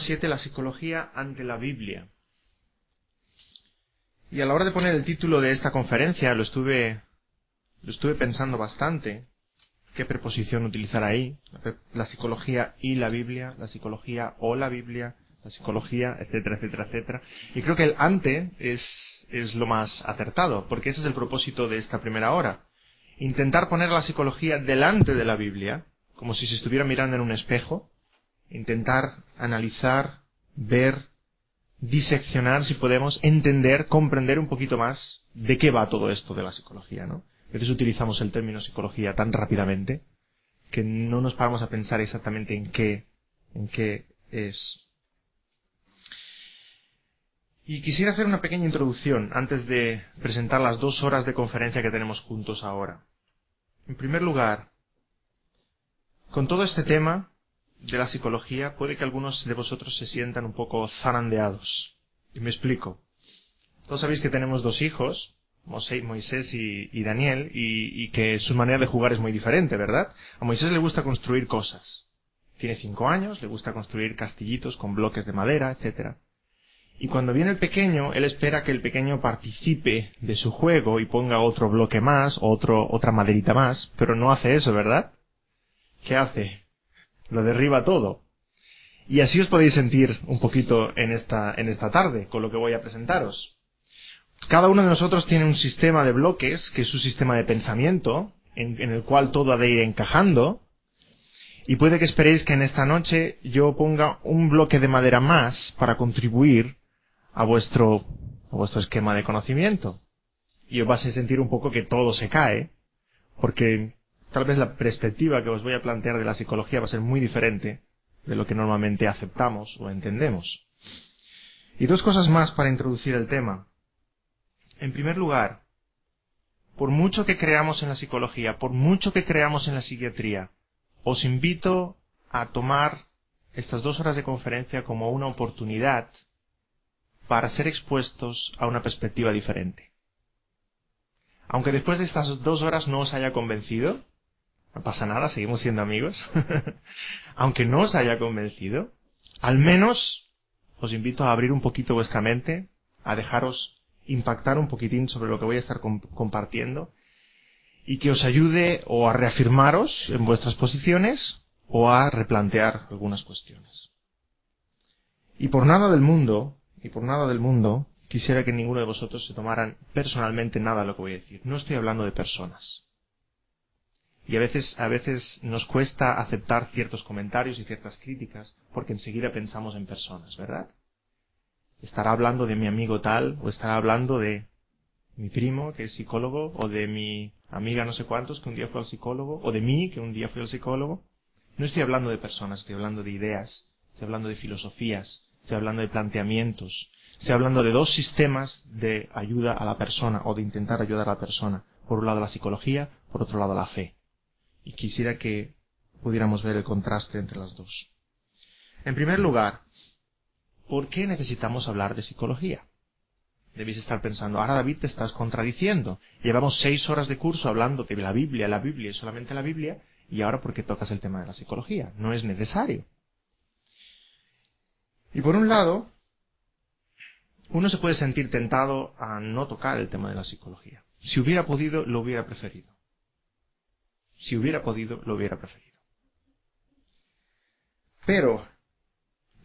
7. La psicología ante la Biblia. Y a la hora de poner el título de esta conferencia lo estuve, lo estuve pensando bastante. ¿Qué preposición utilizar ahí? La psicología y la Biblia, la psicología o la Biblia, la psicología, etcétera, etcétera, etcétera. Y creo que el ante es, es lo más acertado, porque ese es el propósito de esta primera hora. Intentar poner la psicología delante de la Biblia, como si se estuviera mirando en un espejo, intentar analizar, ver, diseccionar, si podemos, entender, comprender un poquito más de qué va todo esto de la psicología, ¿no? A veces utilizamos el término psicología tan rápidamente que no nos paramos a pensar exactamente en qué, en qué es. Y quisiera hacer una pequeña introducción antes de presentar las dos horas de conferencia que tenemos juntos ahora. En primer lugar, con todo este tema, de la psicología, puede que algunos de vosotros se sientan un poco zarandeados. Y me explico. Todos sabéis que tenemos dos hijos, Moisés y, Daniel, y, que su manera de jugar es muy diferente, ¿verdad? A Moisés le gusta construir cosas. Tiene cinco años, le gusta construir castillitos con bloques de madera, etcétera. Y cuando viene el pequeño, él espera que el pequeño participe de su juego y ponga otro bloque más, otro, otra maderita más, pero no hace eso, ¿verdad? ¿Qué hace? Lo derriba todo. Y así os podéis sentir un poquito en esta, en esta tarde, con lo que voy a presentaros. Cada uno de nosotros tiene un sistema de bloques, que es su sistema de pensamiento, en, el cual todo ha de ir encajando, y puede que esperéis que en esta noche yo ponga un bloque de madera más para contribuir a vuestro, a vuestro esquema de conocimiento. Y os vais a sentir un poco que todo se cae, porque tal vez la perspectiva que os voy a plantear de la psicología va a ser muy diferente de lo que normalmente aceptamos o entendemos. Y dos cosas más para introducir el tema. En primer lugar, por mucho que creamos en la psicología, por mucho que creamos en la psiquiatría, os invito a tomar estas dos horas de conferencia como una oportunidad para ser expuestos a una perspectiva diferente. Aunque después de estas dos horas no os haya convencido, no pasa nada, seguimos siendo amigos. Aunque no os haya convencido, al menos os invito a abrir un poquito vuestra mente, a dejaros impactar un poquitín sobre lo que voy a estar com- compartiendo y que os ayude o a reafirmaros en vuestras posiciones o a replantear algunas cuestiones. Y por nada del mundo, y por nada del mundo, quisiera que ninguno de vosotros se tomaran personalmente nada de lo que voy a decir. No estoy hablando de personas. Y a veces, a veces nos cuesta aceptar ciertos comentarios y ciertas críticas porque enseguida pensamos en personas, ¿verdad? Estará hablando de mi amigo tal o estará hablando de mi primo que es psicólogo o de mi amiga no sé cuántos que un día fue al psicólogo o de mí que un día fui al psicólogo. No estoy hablando de personas, estoy hablando de ideas, estoy hablando de filosofías, estoy hablando de planteamientos, estoy hablando de dos sistemas de ayuda a la persona o de intentar ayudar a la persona. Por un lado la psicología, por otro lado la fe y quisiera que pudiéramos ver el contraste entre las dos. En primer lugar, ¿por qué necesitamos hablar de psicología? Debéis estar pensando, ahora David te estás contradiciendo. Llevamos seis horas de curso hablando de la Biblia, la Biblia y solamente la Biblia, y ahora ¿por qué tocas el tema de la psicología? No es necesario. Y por un lado, uno se puede sentir tentado a no tocar el tema de la psicología. Si hubiera podido, lo hubiera preferido. Si hubiera podido, lo hubiera preferido. Pero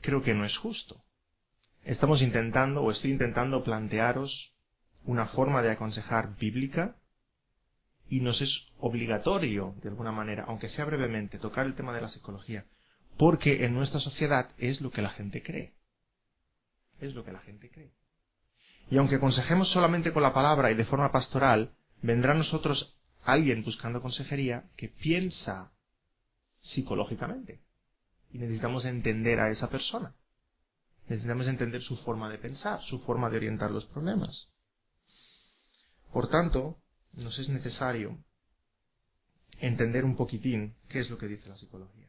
creo que no es justo. Estamos intentando, o estoy intentando plantearos una forma de aconsejar bíblica y nos es obligatorio, de alguna manera, aunque sea brevemente, tocar el tema de la psicología, porque en nuestra sociedad es lo que la gente cree. Es lo que la gente cree. Y aunque aconsejemos solamente con la palabra y de forma pastoral, vendrá a nosotros alguien buscando consejería que piensa psicológicamente. Y necesitamos entender a esa persona. Necesitamos entender su forma de pensar, su forma de orientar los problemas. Por tanto, nos es necesario entender un poquitín qué es lo que dice la psicología.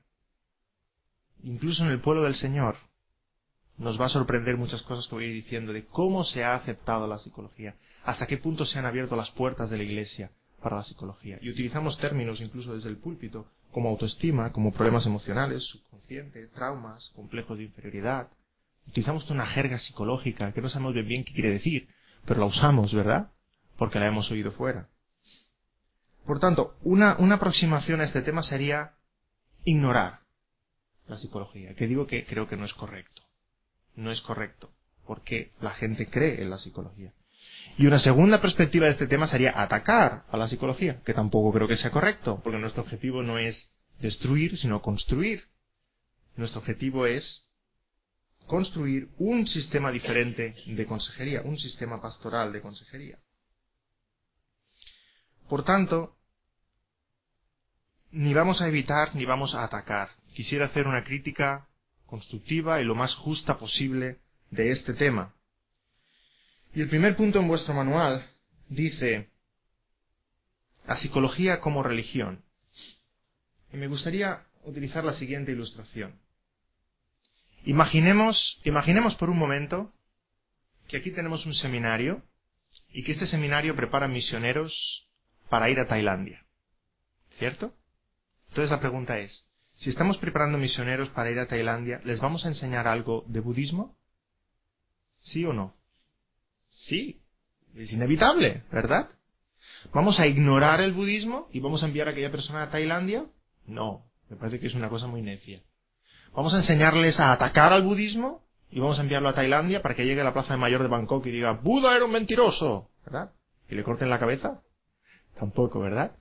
Incluso en el pueblo del Señor nos va a sorprender muchas cosas que voy a ir diciendo de cómo se ha aceptado la psicología, hasta qué punto se han abierto las puertas de la Iglesia para la psicología. Y utilizamos términos incluso desde el púlpito como autoestima, como problemas emocionales, subconsciente, traumas, complejos de inferioridad. Utilizamos una jerga psicológica que no sabemos bien, bien qué quiere decir, pero la usamos, ¿verdad? Porque la hemos oído fuera. Por tanto, una, una aproximación a este tema sería ignorar la psicología, que digo que creo que no es correcto. No es correcto, porque la gente cree en la psicología. Y una segunda perspectiva de este tema sería atacar a la psicología, que tampoco creo que sea correcto, porque nuestro objetivo no es destruir, sino construir. Nuestro objetivo es construir un sistema diferente de consejería, un sistema pastoral de consejería. Por tanto, ni vamos a evitar ni vamos a atacar. Quisiera hacer una crítica constructiva y lo más justa posible de este tema. Y el primer punto en vuestro manual dice la psicología como religión. Y me gustaría utilizar la siguiente ilustración. Imaginemos, imaginemos por un momento que aquí tenemos un seminario y que este seminario prepara misioneros para ir a Tailandia. ¿Cierto? Entonces la pregunta es, si estamos preparando misioneros para ir a Tailandia, ¿les vamos a enseñar algo de budismo? ¿Sí o no? Sí, es inevitable, ¿verdad? ¿Vamos a ignorar el budismo y vamos a enviar a aquella persona a Tailandia? No, me parece que es una cosa muy necia. ¿Vamos a enseñarles a atacar al budismo y vamos a enviarlo a Tailandia para que llegue a la plaza de mayor de Bangkok y diga, Buda era un mentiroso, ¿verdad? Y le corten la cabeza? Tampoco, ¿verdad?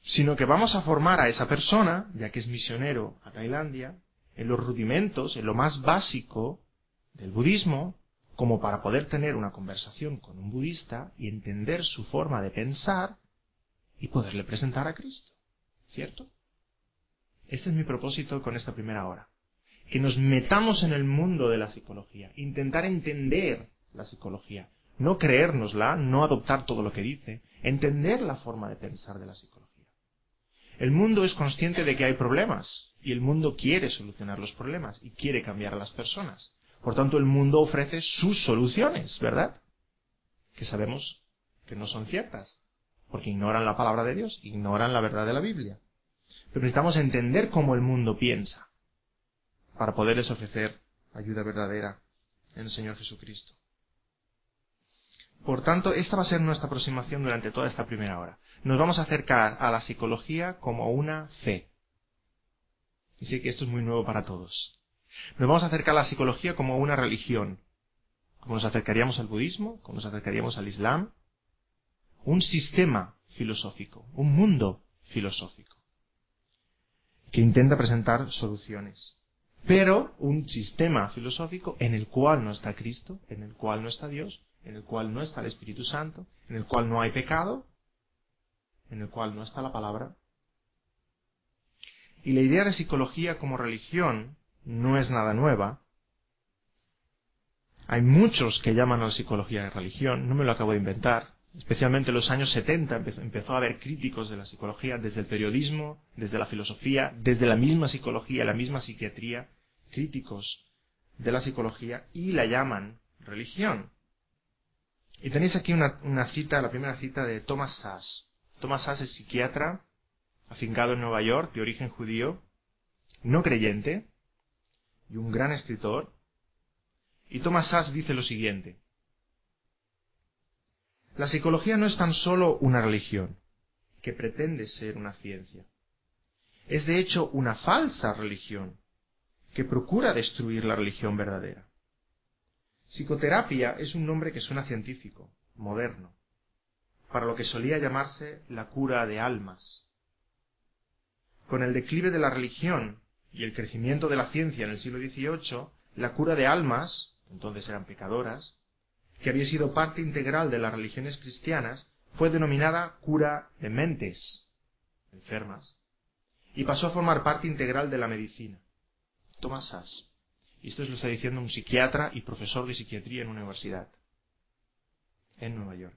Sino que vamos a formar a esa persona, ya que es misionero a Tailandia, en los rudimentos, en lo más básico del budismo, como para poder tener una conversación con un budista y entender su forma de pensar y poderle presentar a Cristo. ¿Cierto? Este es mi propósito con esta primera hora. Que nos metamos en el mundo de la psicología, intentar entender la psicología, no creérnosla, no adoptar todo lo que dice, entender la forma de pensar de la psicología. El mundo es consciente de que hay problemas y el mundo quiere solucionar los problemas y quiere cambiar a las personas. Por tanto, el mundo ofrece sus soluciones, ¿verdad? Que sabemos que no son ciertas, porque ignoran la palabra de Dios, ignoran la verdad de la Biblia. Pero necesitamos entender cómo el mundo piensa para poderles ofrecer ayuda verdadera en el Señor Jesucristo. Por tanto, esta va a ser nuestra aproximación durante toda esta primera hora. Nos vamos a acercar a la psicología como una fe. Y sé que esto es muy nuevo para todos. Nos vamos a acercar a la psicología como una religión. Como nos acercaríamos al budismo, como nos acercaríamos al islam. Un sistema filosófico, un mundo filosófico. Que intenta presentar soluciones. Pero un sistema filosófico en el cual no está Cristo, en el cual no está Dios, en el cual no está el Espíritu Santo, en el cual no hay pecado, en el cual no está la palabra. Y la idea de psicología como religión no es nada nueva. Hay muchos que llaman a la psicología de religión, no me lo acabo de inventar. Especialmente en los años 70 empezó, a haber críticos de la psicología desde el periodismo, desde la filosofía, desde la misma psicología, la misma psiquiatría, críticos de la psicología y la llaman religión. Y tenéis aquí una, cita, la primera cita de Thomas Sass. Thomas Sass es psiquiatra, afincado en Nueva York, de origen judío, no creyente, y un gran escritor. Y Thomas Sass dice lo siguiente. La psicología no es tan solo una religión, que pretende ser una ciencia. Es de hecho una falsa religión, que procura destruir la religión verdadera. Psicoterapia es un nombre que suena científico, moderno, para lo que solía llamarse la cura de almas. Con el declive de la religión y el crecimiento de la ciencia en el siglo XVIII, la cura de almas, entonces eran pecadoras, que había sido parte integral de las religiones cristianas, fue denominada cura de mentes enfermas y pasó a formar parte integral de la medicina. Thomas Sass. Y esto lo está diciendo un psiquiatra y profesor de psiquiatría en una universidad en Nueva York.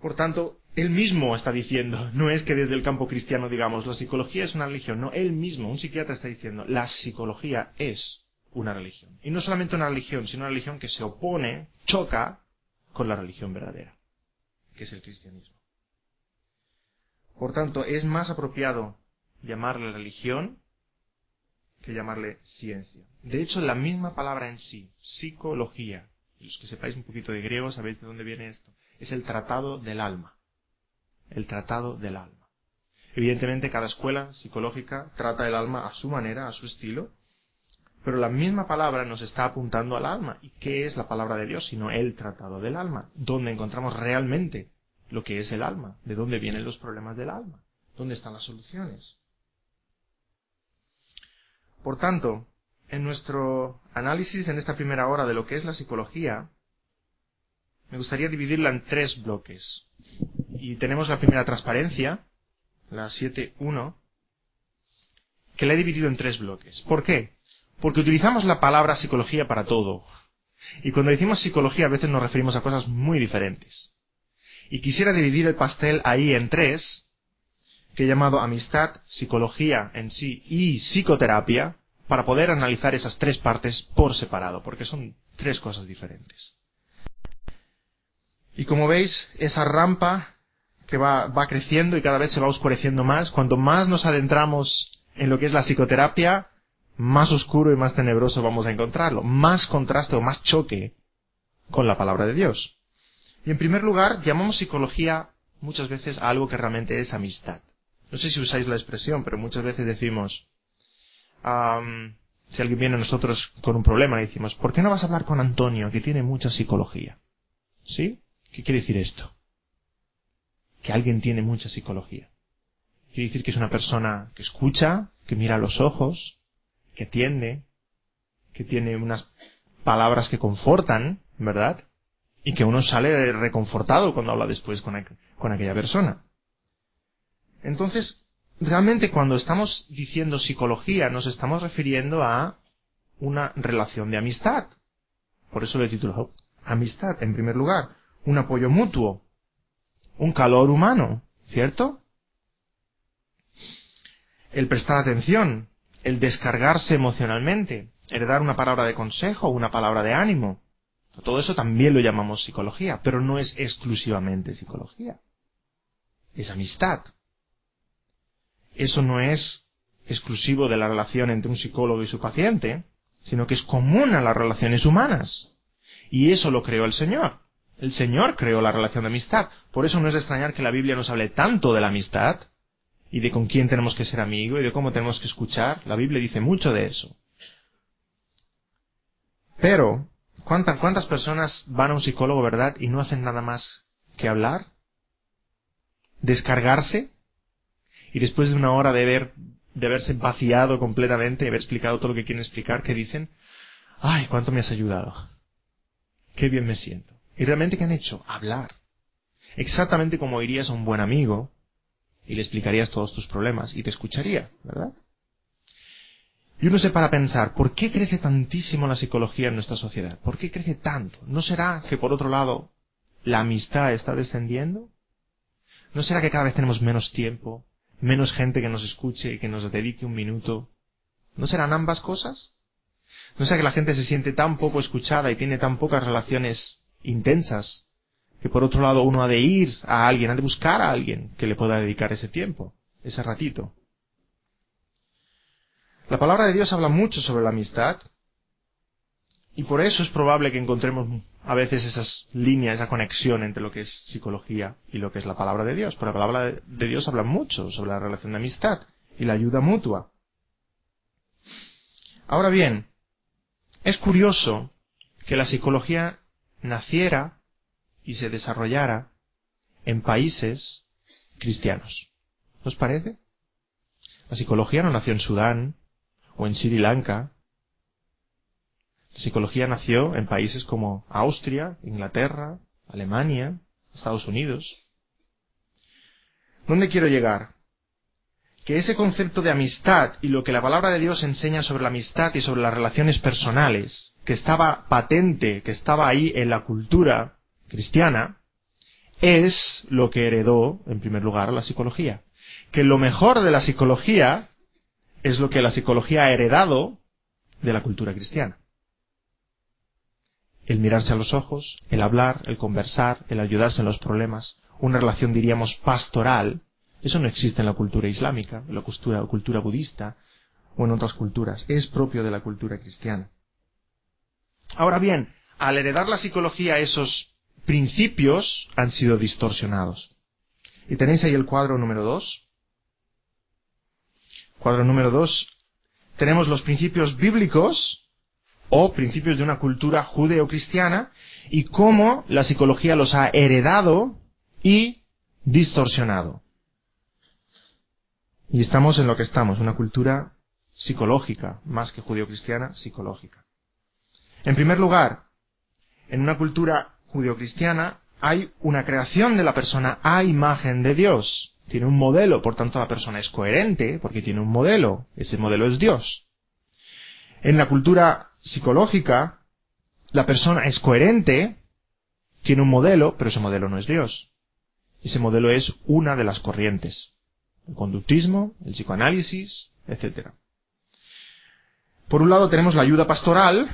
Por tanto, él mismo está diciendo, no es que desde el campo cristiano digamos, la psicología es una religión, no, él mismo, un psiquiatra está diciendo, la psicología es una religión. Y no solamente una religión, sino una religión que se opone, choca con la religión verdadera, que es el cristianismo. Por tanto, es más apropiado llamarle religión que llamarle ciencia. De hecho, la misma palabra en sí, psicología, los que sepáis un poquito de griego sabéis de dónde viene esto, es el tratado del alma. El tratado del alma. Evidentemente, cada escuela psicológica trata el alma a su manera, a su estilo, pero la misma palabra nos está apuntando al alma. ¿Y qué es la palabra de Dios sino el tratado del alma? Donde encontramos realmente lo que es el alma, de dónde vienen los problemas del alma, dónde están las soluciones. Por tanto, en nuestro análisis en esta primera hora de lo que es la psicología, me gustaría dividirla en tres bloques. Y tenemos la primera transparencia, la 7.1, que la he dividido en tres bloques. ¿Por qué? Porque utilizamos la palabra psicología para todo. Y cuando decimos psicología a veces nos referimos a cosas muy diferentes. Y quisiera dividir el pastel ahí en tres, que he llamado amistad, psicología en sí y psicoterapia, para poder analizar esas tres partes por separado, porque son tres cosas diferentes. Y como veis, esa rampa que va, va creciendo y cada vez se va oscureciendo más, cuanto más nos adentramos en lo que es la psicoterapia, más oscuro y más tenebroso vamos a encontrarlo, más contraste o más choque con la palabra de Dios. Y en primer lugar, llamamos psicología muchas veces a algo que realmente es amistad. No sé si usáis la expresión, pero muchas veces decimos, si alguien viene a nosotros con un problema, le decimos, ¿por qué no vas a hablar con Antonio, que tiene mucha psicología? ¿Sí? ¿Qué quiere decir esto? Que alguien tiene mucha psicología. Quiere decir que es una persona que escucha, que mira a los ojos, que atiende, que tiene unas palabras que confortan, ¿verdad? Y que uno sale reconfortado cuando habla después con, con aquella persona. Entonces, realmente cuando estamos diciendo psicología nos estamos refiriendo a una relación de amistad. Por eso le he titulado amistad, en primer lugar. Un apoyo mutuo. Un calor humano, ¿cierto? El prestar atención, el descargarse emocionalmente, el dar una palabra de consejo, una palabra de ánimo. Todo eso también lo llamamos psicología, pero no es exclusivamente psicología. Es amistad. Eso no es exclusivo de la relación entre un psicólogo y su paciente, sino que es común a las relaciones humanas. Y eso lo creó el Señor. El Señor creó la relación de amistad. Por eso no es de extrañar que la Biblia nos hable tanto de la amistad y de con quién tenemos que ser amigo y de cómo tenemos que escuchar. La Biblia dice mucho de eso. Pero, ¿cuántas, cuántas personas van a un psicólogo, verdad, y no hacen nada más que hablar? ¿Descargarse? Y después de una hora de, ver, de haberse vaciado completamente, y haber explicado todo lo que quieren explicar, ¿qué dicen? ¡Ay, cuánto me has ayudado! ¡Qué bien me siento! ¿Y realmente qué han hecho? Hablar. Exactamente como irías a un buen amigo y le explicarías todos tus problemas y te escucharía, ¿verdad? Y uno se para pensar, ¿por qué crece tantísimo la psicología en nuestra sociedad? ¿Por qué crece tanto? ¿No será que por otro lado la amistad está descendiendo? ¿No será que cada vez tenemos menos tiempo, menos gente que nos escuche y que nos dedique un minuto? ¿No serán ambas cosas? ¿No será que la gente se siente tan poco escuchada y tiene tan pocas relaciones intensas, que por otro lado uno ha de ir a alguien, ha de buscar a alguien que le pueda dedicar ese tiempo, ese ratito. La palabra de Dios habla mucho sobre la amistad y por eso es probable que encontremos a veces esas líneas, esa conexión entre lo que es psicología y lo que es la palabra de Dios. Pero la palabra de Dios habla mucho sobre la relación de amistad y la ayuda mutua. Ahora bien, es curioso que la psicología naciera y se desarrollara en países cristianos. ¿Os parece? La psicología no nació en Sudán o en Sri Lanka. La psicología nació en países como Austria, Inglaterra, Alemania, Estados Unidos. ¿Dónde quiero llegar? Que ese concepto de amistad y lo que la palabra de Dios enseña sobre la amistad y sobre las relaciones personales, que estaba patente, que estaba ahí en la cultura cristiana, es lo que heredó, en primer lugar, la psicología. Que lo mejor de la psicología es lo que la psicología ha heredado de la cultura cristiana. El mirarse a los ojos, el hablar, el conversar, el ayudarse en los problemas, una relación diríamos pastoral, eso no existe en la cultura islámica, en la cultura, cultura budista o en otras culturas, es propio de la cultura cristiana. Ahora bien, al heredar la psicología esos principios han sido distorsionados. Y tenéis ahí el cuadro número 2. Cuadro número 2. Tenemos los principios bíblicos o principios de una cultura judeo-cristiana y cómo la psicología los ha heredado y distorsionado. Y estamos en lo que estamos, una cultura psicológica, más que judeo-cristiana, psicológica. En primer lugar, en una cultura judeocristiana hay una creación de la persona a imagen de Dios. Tiene un modelo, por tanto la persona es coherente porque tiene un modelo. Ese modelo es Dios. En la cultura psicológica, la persona es coherente, tiene un modelo, pero ese modelo no es Dios. Ese modelo es una de las corrientes. El conductismo, el psicoanálisis, etc. Por un lado tenemos la ayuda pastoral.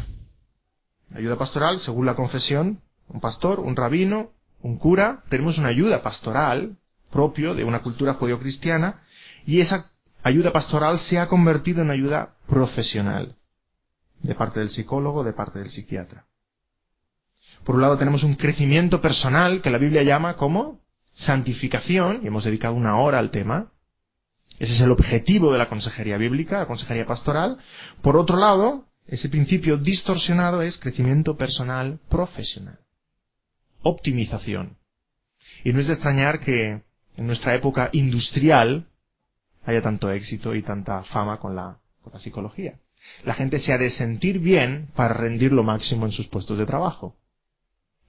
Ayuda pastoral, según la confesión, un pastor, un rabino, un cura, tenemos una ayuda pastoral propio de una cultura judeocristiana y esa ayuda pastoral se ha convertido en ayuda profesional de parte del psicólogo, de parte del psiquiatra. Por un lado tenemos un crecimiento personal que la Biblia llama como santificación, y hemos dedicado una hora al tema. Ese es el objetivo de la consejería bíblica, la consejería pastoral. Por otro lado, ese principio distorsionado es crecimiento personal profesional optimización. Y no es de extrañar que en nuestra época industrial haya tanto éxito y tanta fama con la, con la psicología. La gente se ha de sentir bien para rendir lo máximo en sus puestos de trabajo.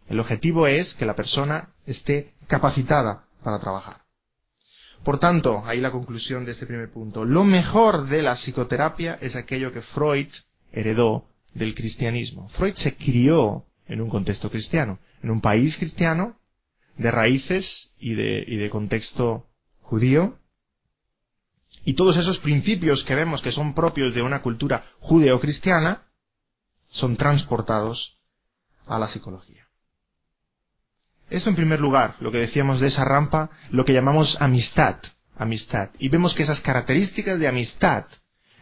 El objetivo es que la persona esté capacitada para trabajar. Por tanto, ahí la conclusión de este primer punto. Lo mejor de la psicoterapia es aquello que Freud heredó del cristianismo. Freud se crió en un contexto cristiano en un país cristiano, de raíces y de, y de contexto judío, y todos esos principios que vemos que son propios de una cultura judeo-cristiana son transportados a la psicología. Esto en primer lugar, lo que decíamos de esa rampa, lo que llamamos amistad, amistad. Y vemos que esas características de amistad,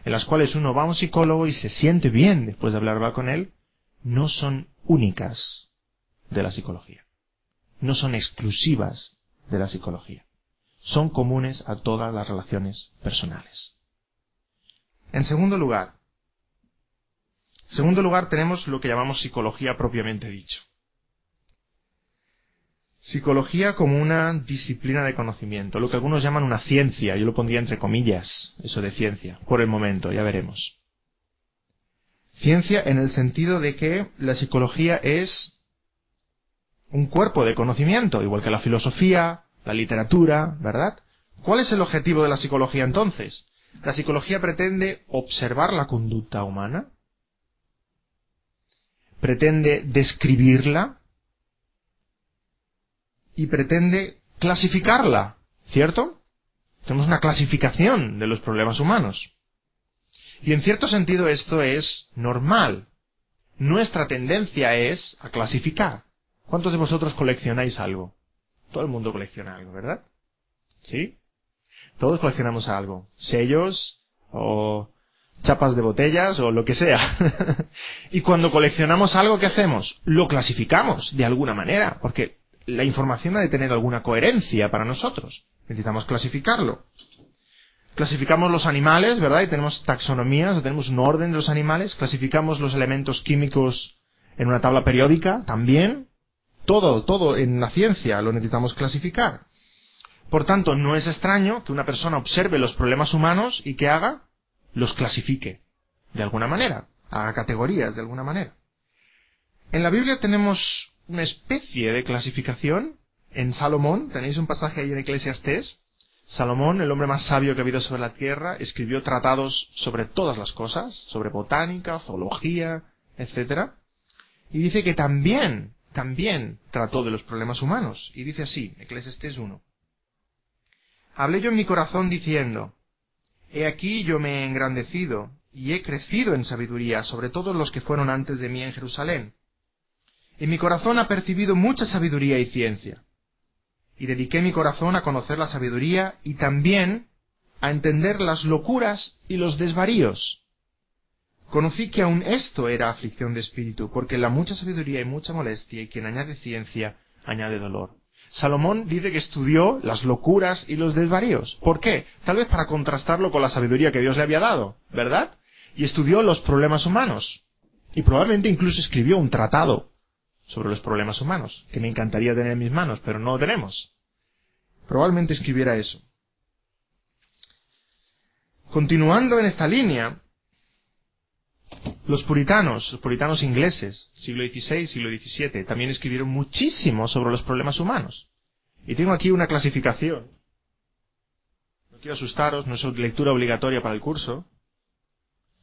en las cuales uno va a un psicólogo y se siente bien después de hablar con él, no son únicas de la psicología. No son exclusivas de la psicología. Son comunes a todas las relaciones personales. En segundo lugar, en segundo lugar tenemos lo que llamamos psicología propiamente dicho. Psicología como una disciplina de conocimiento, lo que algunos llaman una ciencia, yo lo pondría entre comillas, eso de ciencia, por el momento, ya veremos. Ciencia en el sentido de que la psicología es un cuerpo de conocimiento, igual que la filosofía, la literatura, ¿verdad? ¿Cuál es el objetivo de la psicología entonces? La psicología pretende observar la conducta humana, pretende describirla y pretende clasificarla, ¿cierto? Tenemos una clasificación de los problemas humanos. Y en cierto sentido esto es normal. Nuestra tendencia es a clasificar. ¿Cuántos de vosotros coleccionáis algo? Todo el mundo colecciona algo, ¿verdad? ¿Sí? Todos coleccionamos algo. Sellos o chapas de botellas o lo que sea. y cuando coleccionamos algo, ¿qué hacemos? Lo clasificamos de alguna manera, porque la información ha de tener alguna coherencia para nosotros. Necesitamos clasificarlo. Clasificamos los animales, ¿verdad? Y tenemos taxonomías, o tenemos un orden de los animales. Clasificamos los elementos químicos en una tabla periódica también. Todo, todo en la ciencia lo necesitamos clasificar. Por tanto, no es extraño que una persona observe los problemas humanos y que haga, los clasifique. De alguna manera. a categorías de alguna manera. En la Biblia tenemos una especie de clasificación. En Salomón, tenéis un pasaje ahí en Eclesiastés. Salomón, el hombre más sabio que ha habido sobre la tierra, escribió tratados sobre todas las cosas, sobre botánica, zoología, etc. Y dice que también, también trató de los problemas humanos. Y dice así, Eclesiastés 1. Hablé yo en mi corazón diciendo, He aquí yo me he engrandecido y he crecido en sabiduría sobre todos los que fueron antes de mí en Jerusalén. Y mi corazón ha percibido mucha sabiduría y ciencia. Y dediqué mi corazón a conocer la sabiduría y también a entender las locuras y los desvaríos. Conocí que aun esto era aflicción de espíritu, porque la mucha sabiduría y mucha molestia, y quien añade ciencia, añade dolor. Salomón dice que estudió las locuras y los desvaríos. ¿Por qué? Tal vez para contrastarlo con la sabiduría que Dios le había dado, ¿verdad? Y estudió los problemas humanos. Y probablemente incluso escribió un tratado sobre los problemas humanos, que me encantaría tener en mis manos, pero no lo tenemos. Probablemente escribiera eso. Continuando en esta línea, los puritanos, los puritanos ingleses, siglo XVI, siglo XVII, también escribieron muchísimo sobre los problemas humanos. Y tengo aquí una clasificación. No quiero asustaros, no es lectura obligatoria para el curso.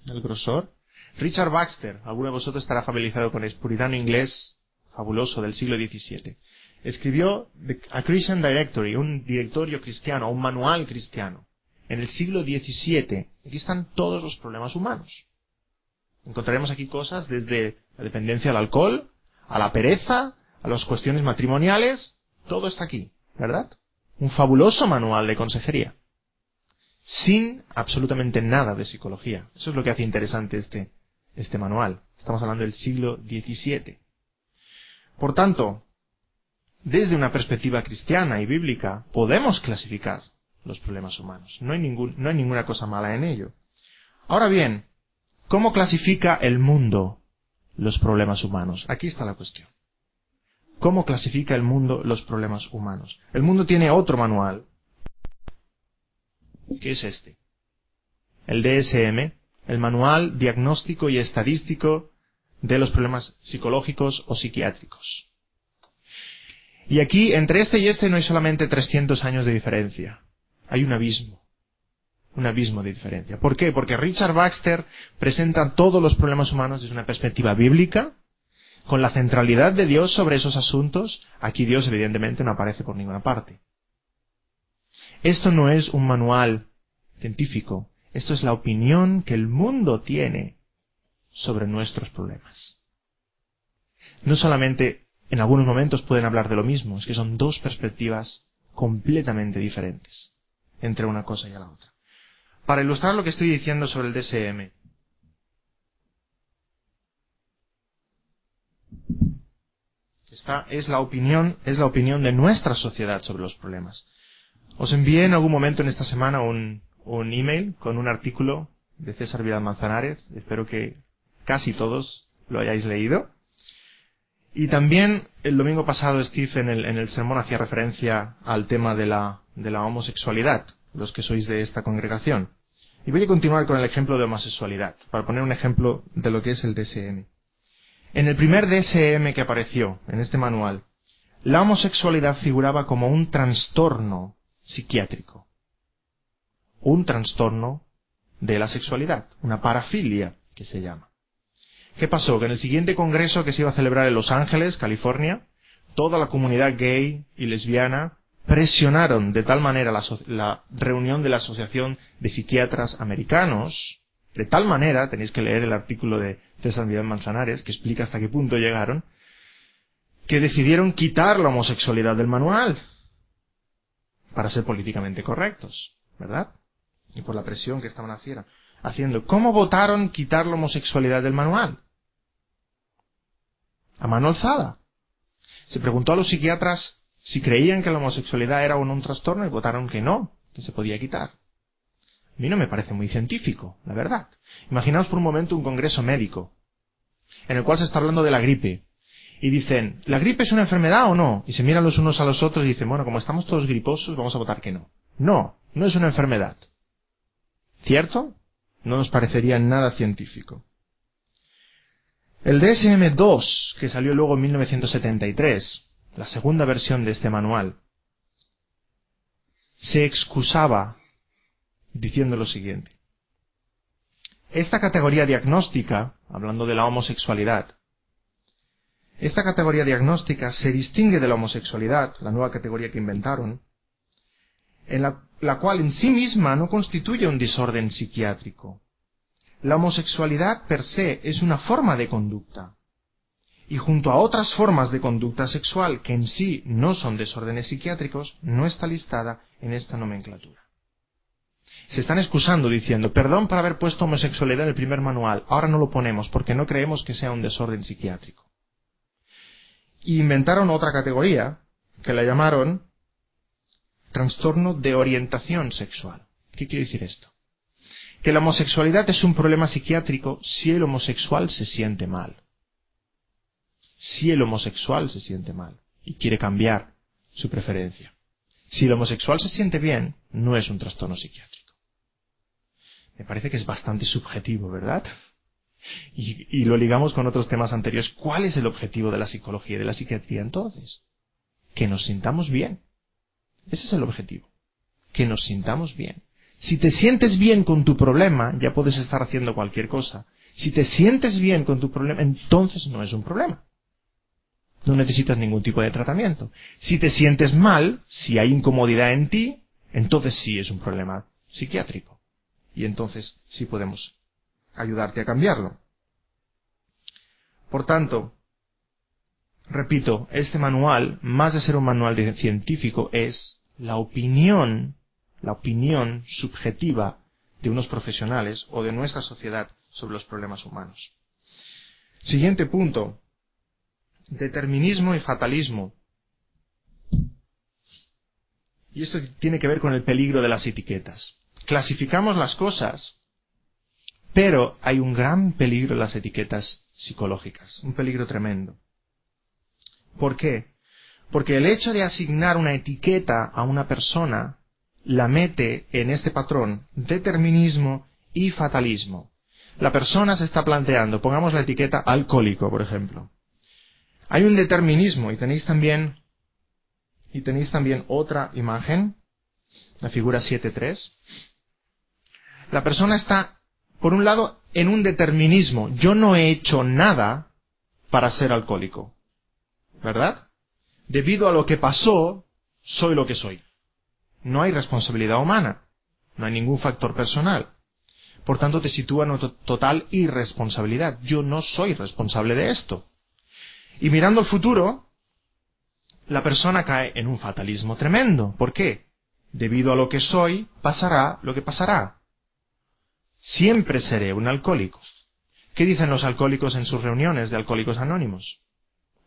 El grosor. Richard Baxter, alguno de vosotros estará familiarizado con el puritano inglés fabuloso del siglo XVII. Escribió A Christian Directory, un directorio cristiano, un manual cristiano, en el siglo XVII. Aquí están todos los problemas humanos. Encontraremos aquí cosas desde la dependencia al alcohol, a la pereza, a las cuestiones matrimoniales, todo está aquí, ¿verdad? Un fabuloso manual de consejería. Sin absolutamente nada de psicología. Eso es lo que hace interesante este, este manual. Estamos hablando del siglo XVII. Por tanto, desde una perspectiva cristiana y bíblica, podemos clasificar los problemas humanos. No hay, ninguna cosa mala en ello. Ahora bien, ¿Cómo clasifica el mundo los problemas humanos? Aquí está la cuestión. ¿Cómo clasifica el mundo los problemas humanos? El mundo tiene otro manual, que es este. El DSM, el Manual Diagnóstico y Estadístico de los Problemas Psicológicos o Psiquiátricos. Y aquí, entre este y este, no hay solamente 300 años de diferencia. Hay un abismo un abismo de diferencia. ¿Por qué? Porque Richard Baxter presenta todos los problemas humanos desde una perspectiva bíblica, con la centralidad de Dios sobre esos asuntos. Aquí Dios evidentemente no aparece por ninguna parte. Esto no es un manual científico, esto es la opinión que el mundo tiene sobre nuestros problemas. No solamente en algunos momentos pueden hablar de lo mismo, es que son dos perspectivas completamente diferentes entre una cosa y la otra para ilustrar lo que estoy diciendo sobre el DSM. Esta es la opinión, es la opinión de nuestra sociedad sobre los problemas. Os envié en algún momento en esta semana un, un email con un artículo de César Vidal Manzanares. Espero que casi todos lo hayáis leído. Y también el domingo pasado Steve en el, en el sermón hacía referencia al tema de la, de la homosexualidad los que sois de esta congregación. Y voy a continuar con el ejemplo de homosexualidad, para poner un ejemplo de lo que es el DSM. En el primer DSM que apareció, en este manual, la homosexualidad figuraba como un trastorno psiquiátrico. Un trastorno de la sexualidad, una parafilia que se llama. ¿Qué pasó? Que en el siguiente congreso que se iba a celebrar en Los Ángeles, California, toda la comunidad gay y lesbiana presionaron de tal manera la, reunión de la Asociación de Psiquiatras Americanos, de tal manera, tenéis que leer el artículo de César Vidal Manzanares, que explica hasta qué punto llegaron, que decidieron quitar la homosexualidad del manual, para ser políticamente correctos, ¿verdad? Y por la presión que estaban haciendo. ¿Cómo votaron quitar la homosexualidad del manual? A mano alzada. Se preguntó a los psiquiatras si creían que la homosexualidad era un trastorno y votaron que no, que se podía quitar. A mí no me parece muy científico, la verdad. Imaginaos por un momento un congreso médico, en el cual se está hablando de la gripe. Y dicen, ¿la gripe es una enfermedad o no? Y se miran los unos a los otros y dicen, bueno, como estamos todos griposos, vamos a votar que no. No, no es una enfermedad. ¿Cierto? No nos parecería nada científico. El DSM-2, que salió luego en 1973, la segunda versión de este manual, se excusaba diciendo lo siguiente. Esta categoría diagnóstica, hablando de la homosexualidad, esta categoría diagnóstica se distingue de la homosexualidad, la nueva categoría que inventaron, en la, la, cual en sí misma no constituye un desorden psiquiátrico. La homosexualidad per se es una forma de conducta, y junto a otras formas de conducta sexual que en sí no son desórdenes psiquiátricos, no está listada en esta nomenclatura. Se están excusando diciendo, perdón por haber puesto homosexualidad en el primer manual, ahora no lo ponemos porque no creemos que sea un desorden psiquiátrico. Y inventaron otra categoría, que la llamaron trastorno de orientación sexual. ¿Qué quiere decir esto? Que la homosexualidad es un problema psiquiátrico si el homosexual se siente mal. Si el homosexual se siente mal y quiere cambiar su preferencia. Si el homosexual se siente bien, no es un trastorno psiquiátrico. Me parece que es bastante subjetivo, ¿verdad? Y, y, lo ligamos con otros temas anteriores. ¿Cuál es el objetivo de la psicología y de la psiquiatría entonces? Que nos sintamos bien. Ese es el objetivo. Que nos sintamos bien. Si te sientes bien con tu problema, ya puedes estar haciendo cualquier cosa. Si te sientes bien con tu problema, entonces no es un problema. No necesitas ningún tipo de tratamiento. Si te sientes mal, si hay incomodidad en ti, entonces sí es un problema psiquiátrico. Y entonces sí podemos ayudarte a cambiarlo. Por tanto, repito, este manual, más de ser un manual científico, es la opinión, la opinión subjetiva de unos profesionales o de nuestra sociedad sobre los problemas humanos. Siguiente punto, determinismo y fatalismo. Y esto tiene que ver con el peligro de las etiquetas. Clasificamos las cosas, pero hay un gran peligro en las etiquetas psicológicas, un peligro tremendo. ¿Por qué? Porque el hecho de asignar una etiqueta a una persona la mete en este patrón determinismo y fatalismo. La persona se está planteando, pongamos la etiqueta alcohólico, por ejemplo. Hay un determinismo y tenéis también y tenéis también otra imagen, la figura 7.3. La persona está, por un lado, en un determinismo. Yo no he hecho nada para ser alcohólico. ¿Verdad? Debido a lo que pasó, soy lo que soy. No hay responsabilidad humana. No hay ningún factor personal. Por tanto, te sitúa en total irresponsabilidad. Yo no soy responsable de esto. Y mirando al futuro, la persona cae en un fatalismo tremendo. ¿Por qué? Debido a lo que soy, pasará lo que pasará. Siempre seré un alcohólico. ¿Qué dicen los alcohólicos en sus reuniones de alcohólicos anónimos?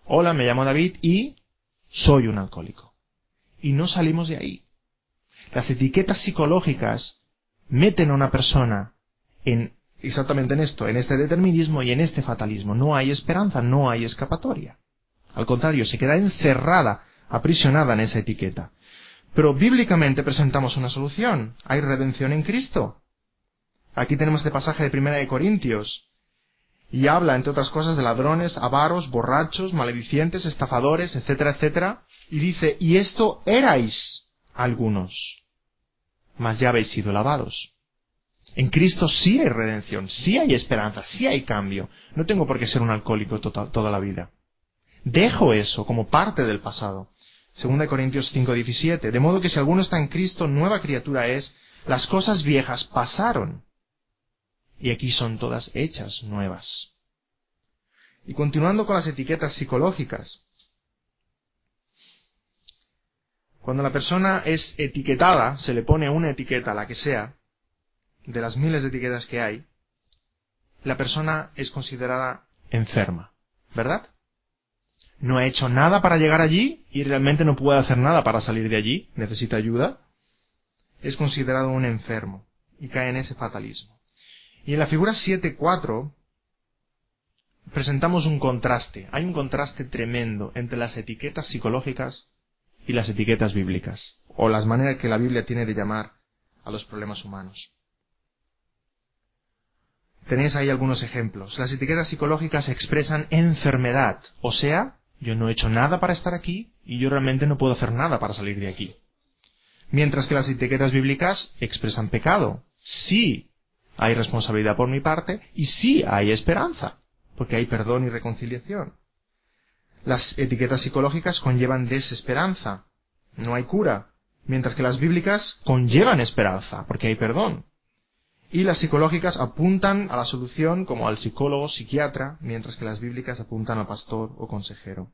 Hola, me llamo David y soy un alcohólico. Y no salimos de ahí. Las etiquetas psicológicas meten a una persona en exactamente en esto, en este determinismo y en este fatalismo. No hay esperanza, no hay escapatoria. Al contrario, se queda encerrada, aprisionada en esa etiqueta. Pero bíblicamente presentamos una solución. Hay redención en Cristo. Aquí tenemos este pasaje de Primera de Corintios. Y habla, entre otras cosas, de ladrones, avaros, borrachos, maledicientes, estafadores, etcétera, etcétera. Y dice, y esto erais algunos. Mas ya habéis sido lavados. En Cristo sí hay redención, sí hay esperanza, sí hay cambio. No tengo por qué ser un alcohólico toda, toda la vida. Dejo eso como parte del pasado. 2 Corintios 5:17. De modo que si alguno está en Cristo, nueva criatura es, las cosas viejas pasaron. Y aquí son todas hechas nuevas. Y continuando con las etiquetas psicológicas. Cuando la persona es etiquetada, se le pone una etiqueta, la que sea, de las miles de etiquetas que hay, la persona es considerada enferma, ¿verdad? No ha hecho nada para llegar allí y realmente no puede hacer nada para salir de allí, necesita ayuda. Es considerado un enfermo y cae en ese fatalismo. Y en la figura 7.4 presentamos un contraste. Hay un contraste tremendo entre las etiquetas psicológicas y las etiquetas bíblicas, o las maneras que la Biblia tiene de llamar a los problemas humanos. Tenéis ahí algunos ejemplos. Las etiquetas psicológicas expresan enfermedad, o sea, yo no he hecho nada para estar aquí y yo realmente no puedo hacer nada para salir de aquí. Mientras que las etiquetas bíblicas expresan pecado. Sí hay responsabilidad por mi parte y sí hay esperanza, porque hay perdón y reconciliación. Las etiquetas psicológicas conllevan desesperanza, no hay cura, mientras que las bíblicas conllevan esperanza, porque hay perdón. Y las psicológicas apuntan a la solución como al psicólogo, psiquiatra, mientras que las bíblicas apuntan al pastor o consejero.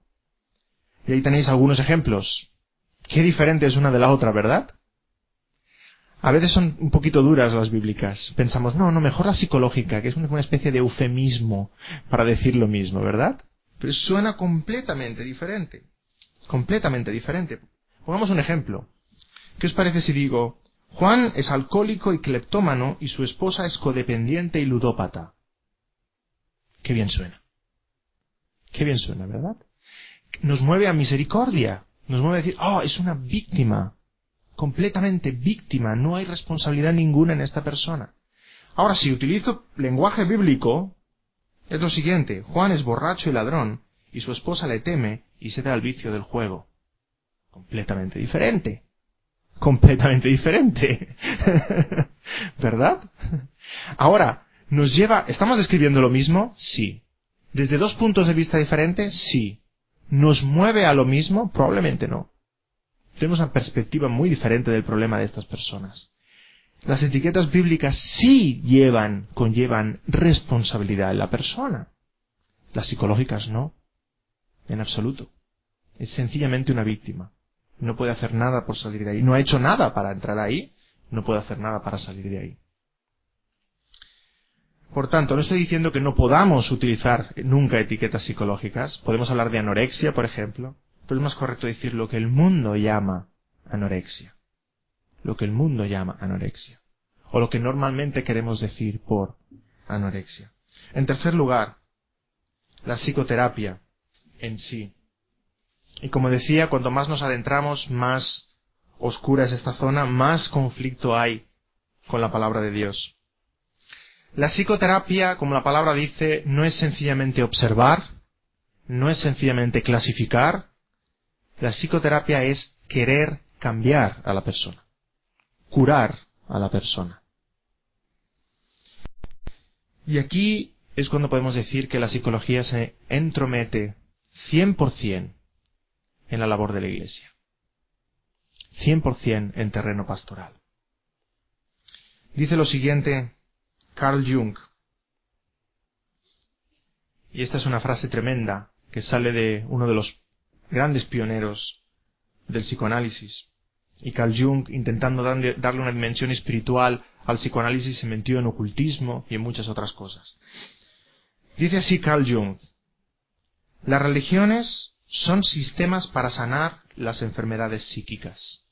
Y ahí tenéis algunos ejemplos. Qué diferente es una de la otra, ¿verdad? A veces son un poquito duras las bíblicas. Pensamos, no, no, mejor la psicológica, que es una especie de eufemismo para decir lo mismo, ¿verdad? Pero suena completamente diferente. Completamente diferente. Pongamos un ejemplo. ¿Qué os parece si digo, Juan es alcohólico y cleptómano y su esposa es codependiente y ludópata? Qué bien suena. Qué bien suena, ¿verdad? Nos mueve a misericordia. Nos mueve a decir, oh, es una víctima. Completamente víctima. No hay responsabilidad ninguna en esta persona. Ahora, si utilizo lenguaje bíblico, es lo siguiente. Juan es borracho y ladrón, y su esposa le teme y se da al vicio del juego. Completamente diferente completamente diferente. ¿Verdad? Ahora, ¿nos lleva, estamos describiendo lo mismo? Sí. ¿Desde dos puntos de vista diferentes? Sí. ¿Nos mueve a lo mismo? Probablemente no. Tenemos una perspectiva muy diferente del problema de estas personas. Las etiquetas bíblicas sí llevan, conllevan responsabilidad en la persona. Las psicológicas no. En absoluto. Es sencillamente una víctima no puede hacer nada por salir de ahí. No ha hecho nada para entrar ahí, no puede hacer nada para salir de ahí. Por tanto, no estoy diciendo que no podamos utilizar nunca etiquetas psicológicas. Podemos hablar de anorexia, por ejemplo, pero es más correcto decir lo que el mundo llama anorexia. Lo que el mundo llama anorexia. O lo que normalmente queremos decir por anorexia. En tercer lugar, la psicoterapia en sí y como decía, cuanto más nos adentramos, más oscura es esta zona, más conflicto hay con la palabra de Dios. La psicoterapia, como la palabra dice, no es sencillamente observar, no es sencillamente clasificar, la psicoterapia es querer cambiar a la persona, curar a la persona. Y aquí es cuando podemos decir que la psicología se entromete 100% en la labor de la Iglesia. 100% en terreno pastoral. Dice lo siguiente Carl Jung, y esta es una frase tremenda que sale de uno de los grandes pioneros del psicoanálisis. Y Carl Jung, intentando darle una dimensión espiritual al psicoanálisis, se metió en ocultismo y en muchas otras cosas. Dice así Carl Jung, las religiones son sistemas para sanar las enfermedades psíquicas.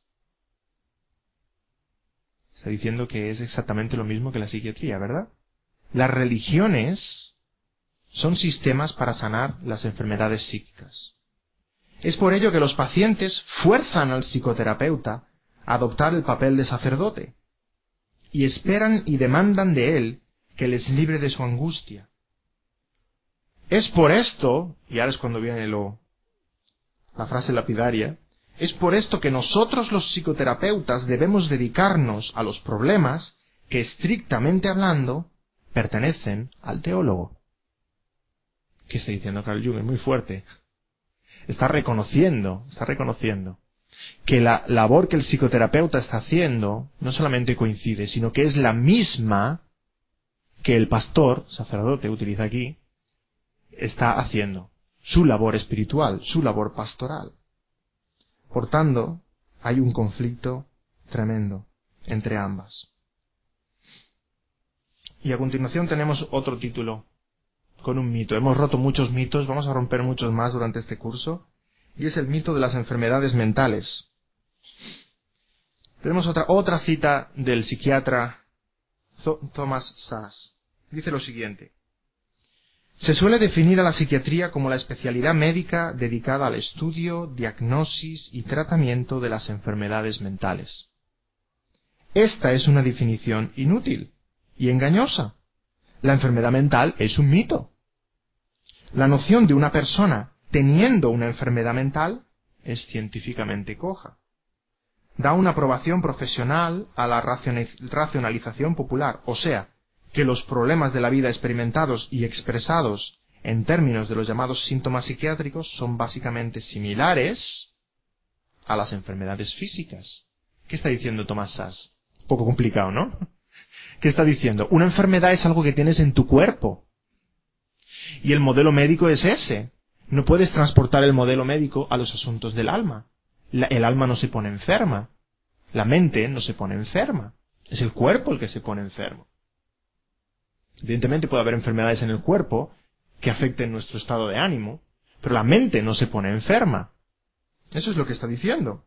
Está diciendo que es exactamente lo mismo que la psiquiatría, ¿verdad? Las religiones son sistemas para sanar las enfermedades psíquicas. Es por ello que los pacientes fuerzan al psicoterapeuta a adoptar el papel de sacerdote y esperan y demandan de él que les libre de su angustia. Es por esto, y ahora es cuando viene lo, la frase lapidaria, es por esto que nosotros los psicoterapeutas debemos dedicarnos a los problemas que estrictamente hablando pertenecen al teólogo. ¿Qué está diciendo Carl Jung? Es muy fuerte. Está reconociendo, está reconociendo que la labor que el psicoterapeuta está haciendo no solamente coincide, sino que es la misma que el pastor, sacerdote utiliza aquí, está haciendo su labor espiritual, su labor pastoral. Por tanto, hay un conflicto tremendo entre ambas. Y a continuación tenemos otro título con un mito. Hemos roto muchos mitos, vamos a romper muchos más durante este curso, y es el mito de las enfermedades mentales. Tenemos otra, otra cita del psiquiatra Thomas Sass. Dice lo siguiente. Se suele definir a la psiquiatría como la especialidad médica dedicada al estudio, diagnosis y tratamiento de las enfermedades mentales. Esta es una definición inútil y engañosa. La enfermedad mental es un mito. La noción de una persona teniendo una enfermedad mental es científicamente coja. Da una aprobación profesional a la racionalización popular, o sea, que los problemas de la vida experimentados y expresados en términos de los llamados síntomas psiquiátricos son básicamente similares a las enfermedades físicas. ¿Qué está diciendo Tomás Sass? Poco complicado, ¿no? ¿Qué está diciendo? Una enfermedad es algo que tienes en tu cuerpo. Y el modelo médico es ese. No puedes transportar el modelo médico a los asuntos del alma. el alma no se pone enferma. La mente no se pone enferma. Es el cuerpo el que se pone enfermo. Evidentemente puede haber enfermedades en el cuerpo que afecten nuestro estado de ánimo, pero la mente no se pone enferma. Eso es lo que está diciendo.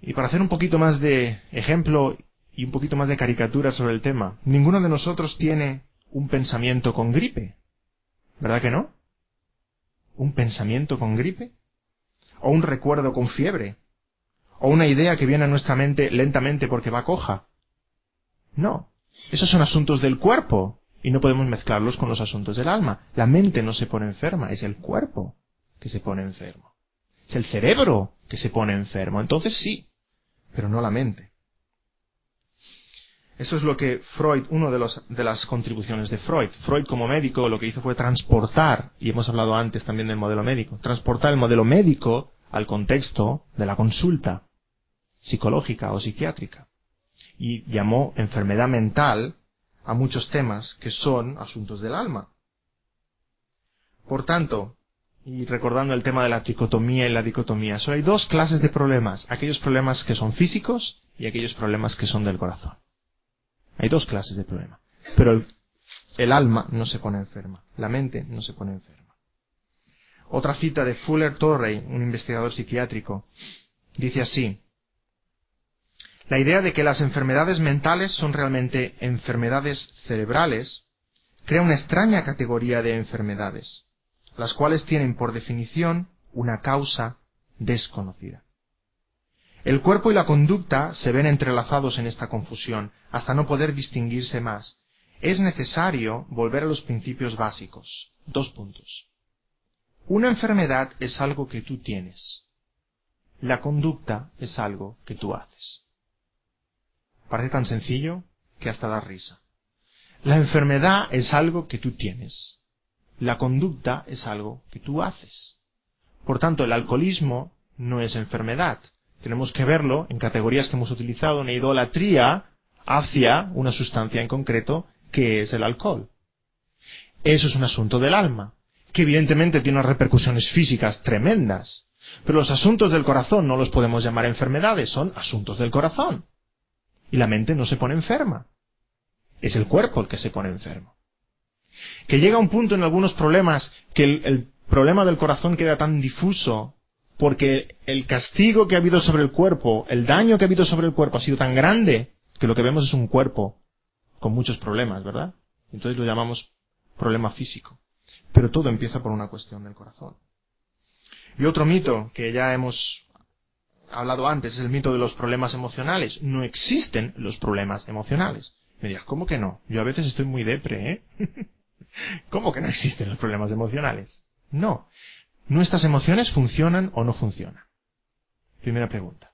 Y para hacer un poquito más de ejemplo y un poquito más de caricatura sobre el tema, ninguno de nosotros tiene un pensamiento con gripe. ¿Verdad que no? ¿Un pensamiento con gripe? ¿O un recuerdo con fiebre? ¿O una idea que viene a nuestra mente lentamente porque va coja? No. Esos son asuntos del cuerpo y no podemos mezclarlos con los asuntos del alma. La mente no se pone enferma, es el cuerpo que se pone enfermo. Es el cerebro que se pone enfermo. Entonces sí, pero no la mente. Eso es lo que Freud, una de, las contribuciones de Freud. Freud como médico lo que hizo fue transportar, y hemos hablado antes también del modelo médico, transportar el modelo médico al contexto de la consulta psicológica o psiquiátrica. Y llamó enfermedad mental a muchos temas que son asuntos del alma. Por tanto, y recordando el tema de la tricotomía y la dicotomía, solo hay dos clases de problemas, aquellos problemas que son físicos y aquellos problemas que son del corazón. Hay dos clases de problemas. Pero el, alma no se pone enferma, la mente no se pone enferma. Otra cita de Fuller Torrey, un investigador psiquiátrico, dice así, la idea de que las enfermedades mentales son realmente enfermedades cerebrales crea una extraña categoría de enfermedades, las cuales tienen por definición una causa desconocida. El cuerpo y la conducta se ven entrelazados en esta confusión, hasta no poder distinguirse más. Es necesario volver a los principios básicos. Dos puntos. Una enfermedad es algo que tú tienes. La conducta es algo que tú haces. Parece tan sencillo que hasta da risa. La enfermedad es algo que tú tienes. La conducta es algo que tú haces. Por tanto, el alcoholismo no es enfermedad. Tenemos que verlo en categorías que hemos utilizado, en idolatría hacia una sustancia en concreto que es el alcohol. Eso es un asunto del alma, que evidentemente tiene unas repercusiones físicas tremendas. Pero los asuntos del corazón no los podemos llamar enfermedades, son asuntos del corazón. Y la mente no se pone enferma. Es el cuerpo el que se pone enfermo. Que llega un punto en algunos problemas que el, problema del corazón queda tan difuso porque el castigo que ha habido sobre el cuerpo, el daño que ha habido sobre el cuerpo ha sido tan grande que lo que vemos es un cuerpo con muchos problemas, ¿verdad? Entonces lo llamamos problema físico. Pero todo empieza por una cuestión del corazón. Y otro mito que ya hemos hablado antes, es el mito de los problemas emocionales. No existen los problemas emocionales. Me dirás, ¿cómo que no? Yo a veces estoy muy depre, ¿eh? ¿Cómo que no existen los problemas emocionales? No. ¿Nuestras emociones funcionan o no funcionan? Primera pregunta.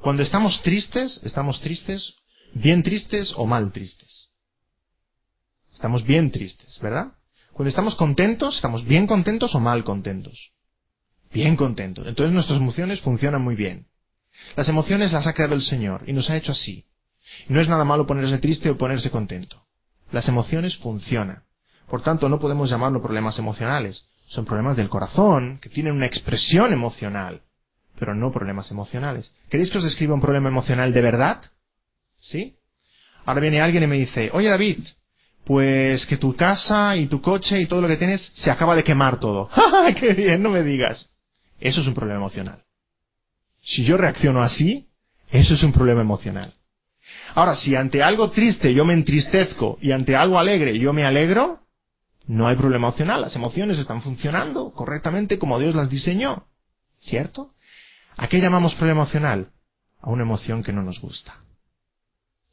Cuando estamos tristes, ¿estamos tristes, bien tristes o mal tristes? Estamos bien tristes, ¿verdad? Cuando estamos contentos, ¿estamos bien contentos o mal contentos? bien contentos. Entonces nuestras emociones funcionan muy bien. Las emociones las ha creado el Señor y nos ha hecho así. no es nada malo ponerse triste o ponerse contento. Las emociones funcionan. Por tanto, no podemos llamarlo problemas emocionales. Son problemas del corazón, que tienen una expresión emocional, pero no problemas emocionales. ¿Queréis que os describa un problema emocional de verdad? ¿Sí? Ahora viene alguien y me dice, oye David, pues que tu casa y tu coche y todo lo que tienes se acaba de quemar todo. ¡Ja, qué bien! No me digas. Eso es un problema emocional. Si yo reacciono así, eso es un problema emocional. Ahora, si ante algo triste yo me entristezco y ante algo alegre yo me alegro, no hay problema emocional. Las emociones están funcionando correctamente como Dios las diseñó. ¿Cierto? ¿A qué llamamos problema emocional? A una emoción que no nos gusta.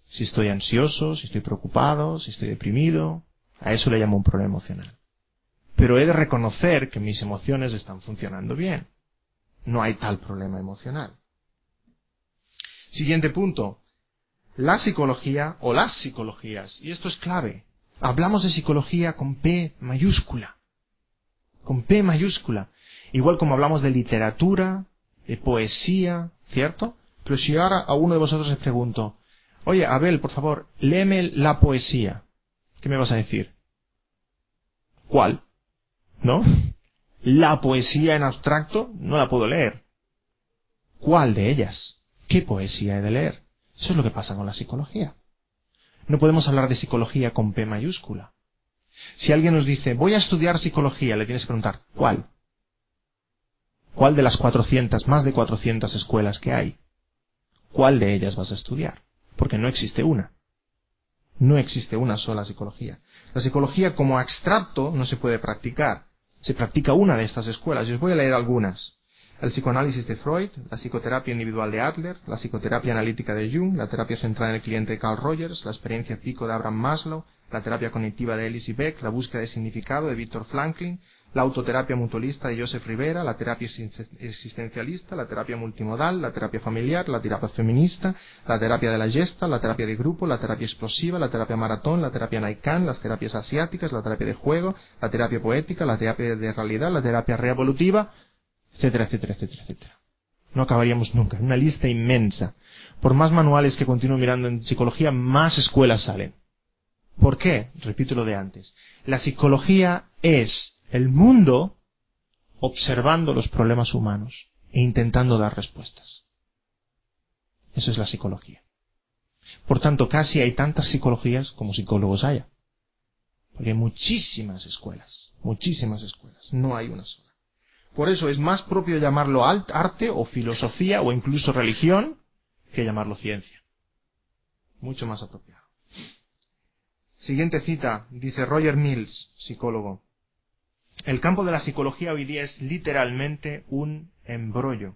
si estoy ansioso, si estoy preocupado, si estoy deprimido. A eso le llamo un problema emocional. Pero he de reconocer que mis emociones están funcionando bien. No hay tal problema emocional. Siguiente punto. La psicología o las psicologías. Y esto es clave. Hablamos de psicología con P mayúscula. Con P mayúscula. Igual como hablamos de literatura, de poesía, ¿cierto? Pero si ahora a uno de vosotros les pregunto, oye, Abel, por favor, léeme la poesía. ¿Qué me vas a decir? ¿Cuál? ¿No? La poesía en abstracto no la puedo leer. ¿Cuál de ellas? ¿Qué poesía he de leer? Eso es lo que pasa con la psicología. No podemos hablar de psicología con P mayúscula. Si alguien nos dice, voy a estudiar psicología, le tienes que preguntar, ¿cuál? ¿Cuál de las 400, más de 400 escuelas que hay? ¿Cuál de ellas vas a estudiar? Porque no existe una. No existe una sola psicología. La psicología como abstracto no se puede practicar. Se practica una de estas escuelas. Yo os voy a leer algunas. El psicoanálisis de Freud, la psicoterapia individual de Adler, la psicoterapia analítica de Jung, la terapia centrada en el cliente de Carl Rogers, la experiencia pico de Abraham Maslow, la terapia cognitiva de Ellis y Beck, la búsqueda de significado de Víctor Franklin, la autoterapia mutualista de Joseph Rivera, la terapia existencialista, la terapia multimodal, la terapia familiar, la terapia feminista, la terapia de la gesta, la terapia de grupo, la terapia explosiva, la terapia maratón, la terapia Naikan, las terapias asiáticas, la terapia de juego, la terapia poética, la terapia de realidad, la terapia reevolutiva, etcétera, etcétera, etcétera, etcétera. No acabaríamos nunca. Una lista inmensa. Por más manuales que continúo mirando en psicología, más escuelas salen. ¿Por qué? Repito lo de antes. La psicología es el mundo observando los problemas humanos e intentando dar respuestas. Eso es la psicología. Por tanto, casi hay tantas psicologías como psicólogos haya. Porque hay muchísimas escuelas, muchísimas escuelas, no hay una sola. Por eso es más propio llamarlo arte o filosofía o incluso religión que llamarlo ciencia. Mucho más apropiado. Siguiente cita, dice Roger Mills, psicólogo. El campo de la psicología hoy día es literalmente un embrollo.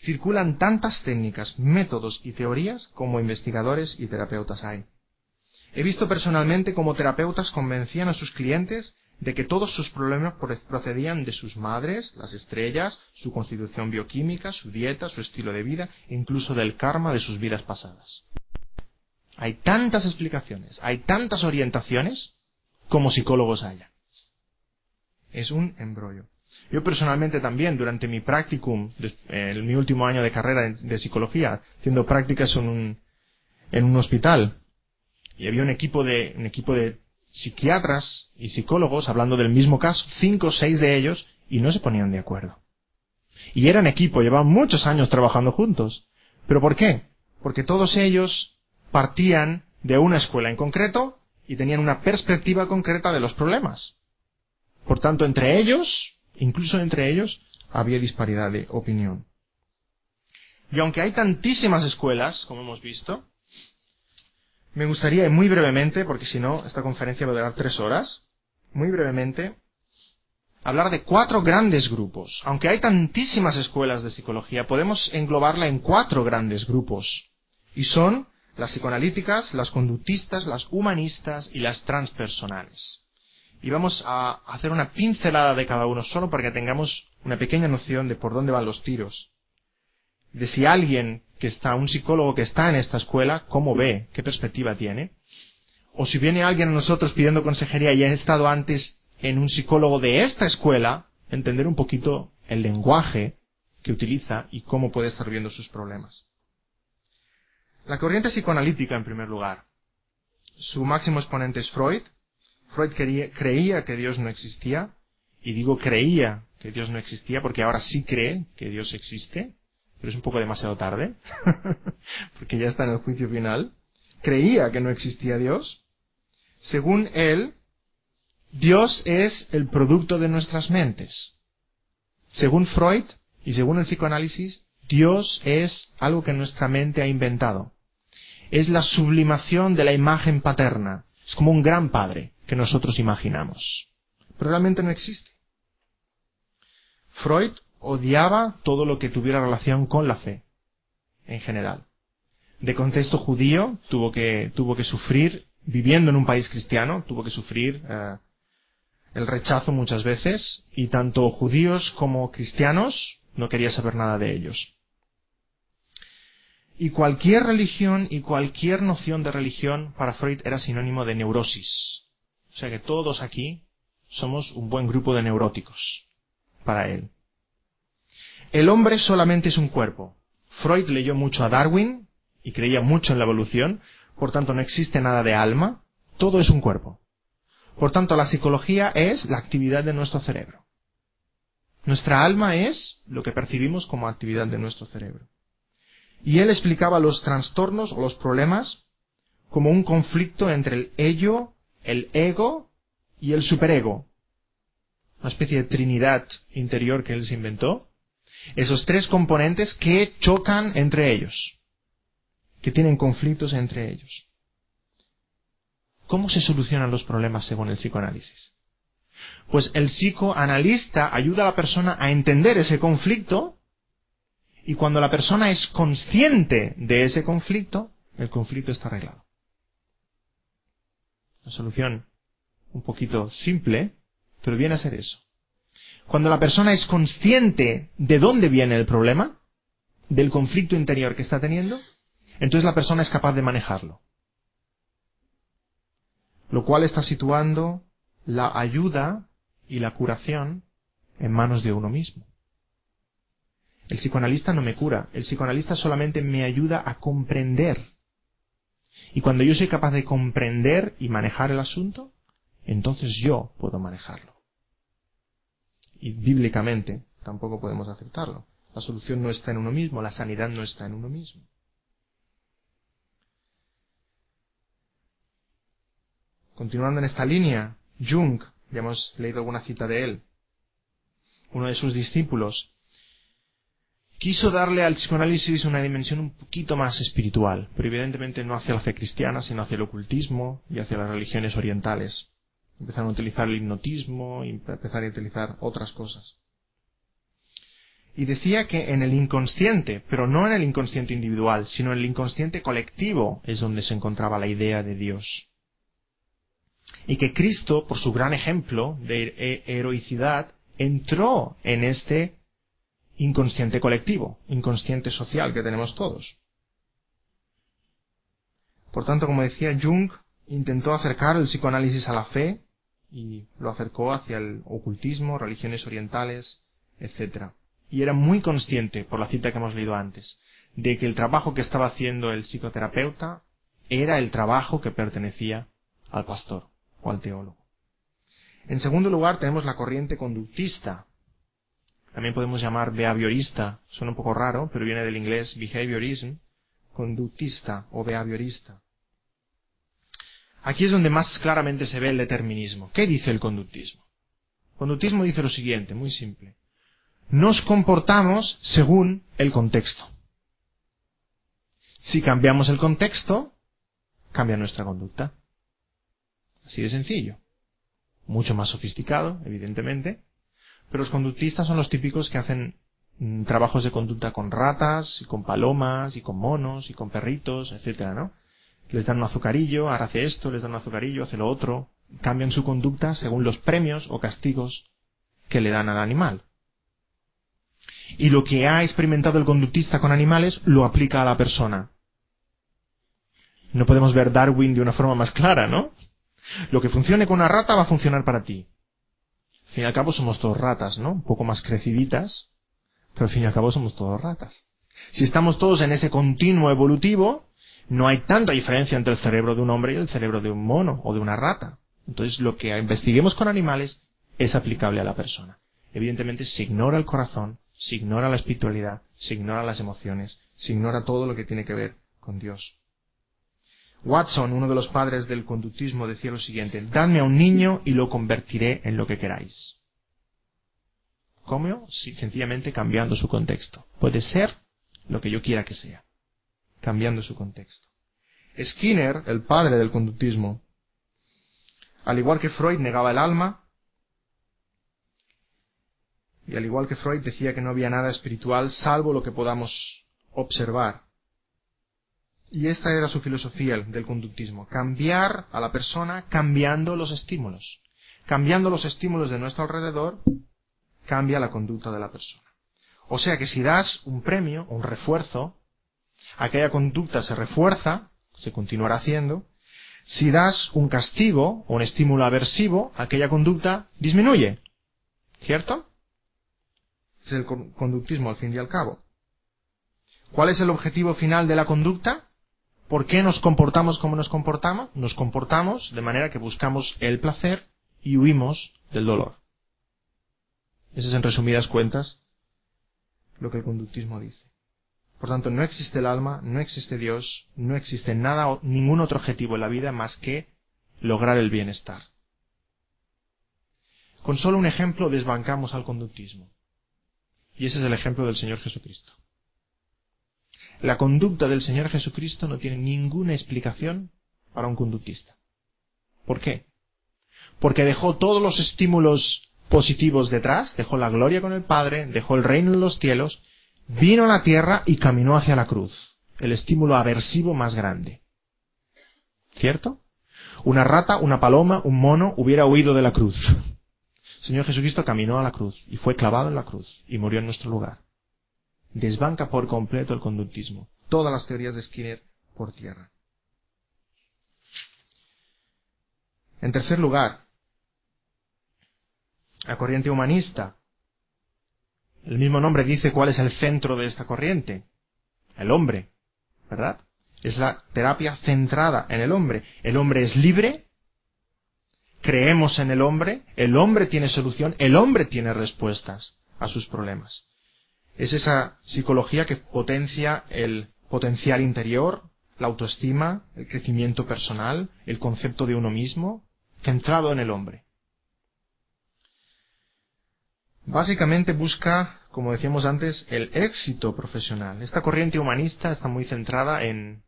Circulan tantas técnicas, métodos y teorías como investigadores y terapeutas hay. He visto personalmente cómo terapeutas convencían a sus clientes de que todos sus problemas procedían de sus madres, las estrellas, su constitución bioquímica, su dieta, su estilo de vida, incluso del karma de sus vidas pasadas. Hay tantas explicaciones, hay tantas orientaciones como psicólogos haya es un embrollo. Yo personalmente también, durante mi practicum, en mi último año de carrera de, psicología, haciendo prácticas en un, en un hospital, y había un equipo de, un equipo de psiquiatras y psicólogos hablando del mismo caso, cinco o seis de ellos, y no se ponían de acuerdo. Y eran equipo, llevaban muchos años trabajando juntos. ¿Pero por qué? Porque todos ellos partían de una escuela en concreto y tenían una perspectiva concreta de los problemas. Por tanto, entre ellos, incluso entre ellos, había disparidad de opinión. Y aunque hay tantísimas escuelas, como hemos visto, me gustaría muy brevemente, porque si no, esta conferencia va a durar tres horas, muy brevemente, hablar de cuatro grandes grupos. Aunque hay tantísimas escuelas de psicología, podemos englobarla en cuatro grandes grupos. Y son las psicoanalíticas, las conductistas, las humanistas y las transpersonales y vamos a hacer una pincelada de cada uno solo para que tengamos una pequeña noción de por dónde van los tiros. De si alguien que está, un psicólogo que está en esta escuela, cómo ve, qué perspectiva tiene. O si viene alguien a nosotros pidiendo consejería y ha estado antes en un psicólogo de esta escuela, entender un poquito el lenguaje que utiliza y cómo puede estar viendo sus problemas. La corriente psicoanalítica, en primer lugar. Su máximo exponente es Freud, Freud creía que Dios no existía, y digo creía que Dios no existía porque ahora sí cree que Dios existe, pero es un poco demasiado tarde, porque ya está en el juicio final. Creía que no existía Dios. Según él, Dios es el producto de nuestras mentes. Según Freud y según el psicoanálisis, Dios es algo que nuestra mente ha inventado. Es la sublimación de la imagen paterna. Es como un gran padre que nosotros imaginamos. Pero realmente no existe. Freud odiaba todo lo que tuviera relación con la fe, en general. de contexto judío, tuvo que, tuvo que sufrir, viviendo en un país cristiano, tuvo que sufrir eh, el rechazo muchas veces, y tanto judíos como cristianos no quería saber nada de ellos. Y cualquier religión y cualquier noción de religión para Freud era sinónimo de neurosis. O sea que todos aquí somos un buen grupo de neuróticos para él. El hombre solamente es un cuerpo. Freud leyó mucho a Darwin y creía mucho en la evolución, por tanto no existe nada de alma, todo es un cuerpo. Por tanto, la psicología es la actividad de nuestro cerebro. Nuestra alma es lo que percibimos como actividad de nuestro cerebro. Y él explicaba los trastornos o los problemas como un conflicto entre el ello, el ego y el superego. Una especie de trinidad interior que él se inventó. Esos tres componentes que chocan entre ellos, que tienen conflictos entre ellos. ¿Cómo se solucionan los problemas según el psicoanálisis? Pues el psicoanalista ayuda a la persona a entender ese conflicto y cuando la persona es consciente de ese conflicto, el conflicto está arreglado. La solución un poquito simple, pero viene a ser eso. Cuando la persona es consciente de dónde viene el problema, del conflicto interior que está teniendo, entonces la persona es capaz de manejarlo. Lo cual está situando la ayuda y la curación en manos de uno mismo. El psicoanalista no me cura, el psicoanalista solamente me ayuda a comprender. Y cuando yo soy capaz de comprender y manejar el asunto, entonces yo puedo manejarlo. Y bíblicamente tampoco podemos aceptarlo. La solución no está en uno mismo, la sanidad no está en uno mismo. Continuando en esta línea, Jung, ya hemos leído alguna cita de él, uno de sus discípulos, quiso darle al psicoanálisis una dimensión un poquito más espiritual, pero evidentemente no hacia la fe cristiana, sino hacia el ocultismo y hacia las religiones orientales. Empezaron a utilizar el hipnotismo y empezaron a utilizar otras cosas. Y decía que en el inconsciente, pero no en el inconsciente individual, sino en el inconsciente colectivo es donde se encontraba la idea de Dios. Y que Cristo, por su gran ejemplo de heroicidad, entró en este inconsciente colectivo, inconsciente social que tenemos todos. Por tanto, como decía, Jung intentó acercar el psicoanálisis a la fe y lo acercó hacia el ocultismo, religiones orientales, etc. Y era muy consciente, por la cita que hemos leído antes, de que el trabajo que estaba haciendo el psicoterapeuta era el trabajo que pertenecía al pastor o al teólogo. En segundo lugar, tenemos la corriente conductista, también podemos llamar behaviorista, suena un poco raro, pero viene del inglés behaviorism, conductista o behaviorista. Aquí es donde más claramente se ve el determinismo. ¿Qué dice el conductismo? El conductismo dice lo siguiente, muy simple. Nos comportamos según el contexto. Si cambiamos el contexto, cambia nuestra conducta. Así de sencillo. Mucho más sofisticado, evidentemente, pero los conductistas son los típicos que hacen mm, trabajos de conducta con ratas, y con palomas, y con monos, y con perritos, etcétera, ¿no? Les dan un azucarillo, ahora hace esto, les dan un azucarillo, hace lo otro. Cambian su conducta según los premios o castigos que le dan al animal. Y lo que ha experimentado el conductista con animales lo aplica a la persona. No podemos ver Darwin de una forma más clara, ¿no? Lo que funcione con una rata va a funcionar para ti. Al fin y al cabo somos todos ratas, ¿no? Un poco más creciditas, pero al fin y al cabo somos todos ratas. Si estamos todos en ese continuo evolutivo, no hay tanta diferencia entre el cerebro de un hombre y el cerebro de un mono o de una rata. Entonces lo que investiguemos con animales es aplicable a la persona. Evidentemente se ignora el corazón, se ignora la espiritualidad, se ignora las emociones, se ignora todo lo que tiene que ver con Dios. Watson, uno de los padres del conductismo, decía lo siguiente, dadme a un niño y lo convertiré en lo que queráis. ¿Cómo? Sencillamente cambiando su contexto. Puede ser lo que yo quiera que sea, cambiando su contexto. Skinner, el padre del conductismo, al igual que Freud negaba el alma, y al igual que Freud decía que no había nada espiritual salvo lo que podamos observar Y esta era su filosofía del conductismo, cambiar a la persona cambiando los estímulos. Cambiando los estímulos de nuestro alrededor, cambia la conducta de la persona. O sea que si das un premio, un refuerzo, aquella conducta se refuerza, se continuará haciendo. Si das un castigo o un estímulo aversivo, aquella conducta disminuye. ¿Cierto? Es el conductismo al fin y al cabo. ¿Cuál es el objetivo final de la conducta? ¿Por qué nos comportamos como nos comportamos? Nos comportamos de manera que buscamos el placer y huimos del dolor. Ese es en resumidas cuentas lo que el conductismo dice. Por tanto, no existe el alma, no existe Dios, no existe nada, ningún otro objetivo en la vida más que lograr el bienestar. Con solo un ejemplo desbancamos al conductismo. Y ese es el ejemplo del Señor Jesucristo. La conducta del Señor Jesucristo no tiene ninguna explicación para un conductista. ¿Por qué? Porque dejó todos los estímulos positivos detrás, dejó la gloria con el Padre, dejó el reino en los cielos, vino a la tierra y caminó hacia la cruz, el estímulo aversivo más grande. ¿Cierto? Una rata, una paloma, un mono hubiera huido de la cruz. El Señor Jesucristo caminó a la cruz y fue clavado en la cruz y murió en nuestro lugar desbanca por completo el conductismo. Todas las teorías de Skinner por tierra. En tercer lugar, la corriente humanista. El mismo nombre dice cuál es el centro de esta corriente. El hombre, ¿verdad? Es la terapia centrada en el hombre. El hombre es libre, creemos en el hombre, el hombre tiene solución, el hombre tiene respuestas a sus problemas. Es esa psicología que potencia el potencial interior, la autoestima, el crecimiento personal, el concepto de uno mismo, centrado en el hombre. Básicamente busca, como decíamos antes, el éxito profesional. Esta corriente humanista está muy centrada en...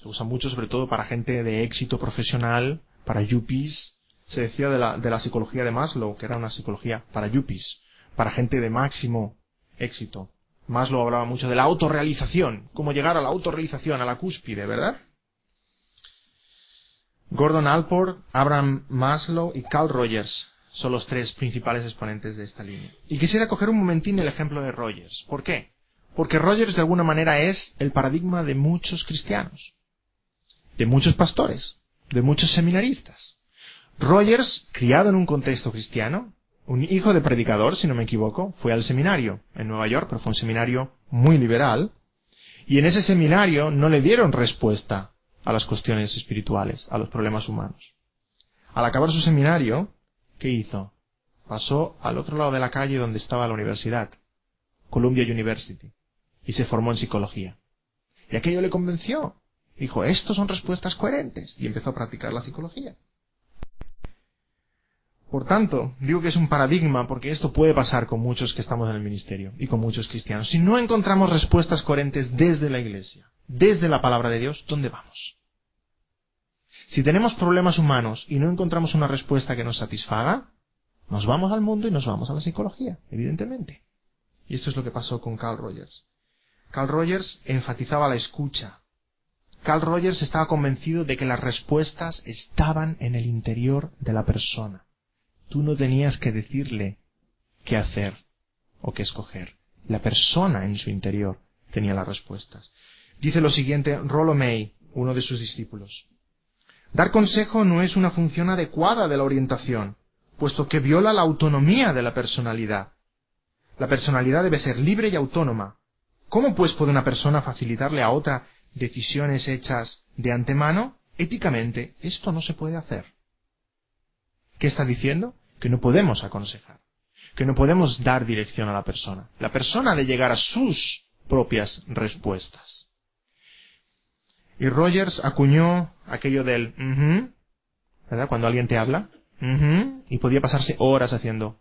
Se usa mucho sobre todo para gente de éxito profesional, para yuppies. Se decía de la, de la psicología de Maslow, que era una psicología para yuppies, para gente de máximo éxito. Maslow hablaba mucho de la autorrealización, cómo llegar a la autorrealización, a la cúspide, ¿verdad? Gordon Alport, Abraham Maslow y Carl Rogers son los tres principales exponentes de esta línea. Y quisiera coger un momentín el ejemplo de Rogers. ¿Por qué? Porque Rogers de alguna manera es el paradigma de muchos cristianos, de muchos pastores, de muchos seminaristas. Rogers, criado en un contexto cristiano, un hijo de predicador, si no me equivoco, fue al seminario en Nueva York, pero fue un seminario muy liberal, y en ese seminario no le dieron respuesta a las cuestiones espirituales, a los problemas humanos. Al acabar su seminario, ¿qué hizo? Pasó al otro lado de la calle donde estaba la universidad, Columbia University, y se formó en psicología. Y aquello le convenció. Dijo, estos son respuestas coherentes, y empezó a practicar la psicología. Por tanto, digo que es un paradigma porque esto puede pasar con muchos que estamos en el ministerio y con muchos cristianos. Si no encontramos respuestas coherentes desde la iglesia, desde la palabra de Dios, ¿dónde vamos? Si tenemos problemas humanos y no encontramos una respuesta que nos satisfaga, nos vamos al mundo y nos vamos a la psicología, evidentemente. Y esto es lo que pasó con Carl Rogers. Carl Rogers enfatizaba la escucha. Carl Rogers estaba convencido de que las respuestas estaban en el interior de la persona. Tú no tenías que decirle qué hacer o qué escoger. La persona en su interior tenía las respuestas. Dice lo siguiente Rollo May, uno de sus discípulos. Dar consejo no es una función adecuada de la orientación, puesto que viola la autonomía de la personalidad. La personalidad debe ser libre y autónoma. ¿Cómo pues puede una persona facilitarle a otra decisiones hechas de antemano? Éticamente, esto no se puede hacer. ¿Qué está diciendo? Que no podemos aconsejar, que no podemos dar dirección a la persona. La persona ha de llegar a sus propias respuestas. Y Rogers acuñó aquello del ¿verdad? Cuando alguien te habla, y podía pasarse horas haciendo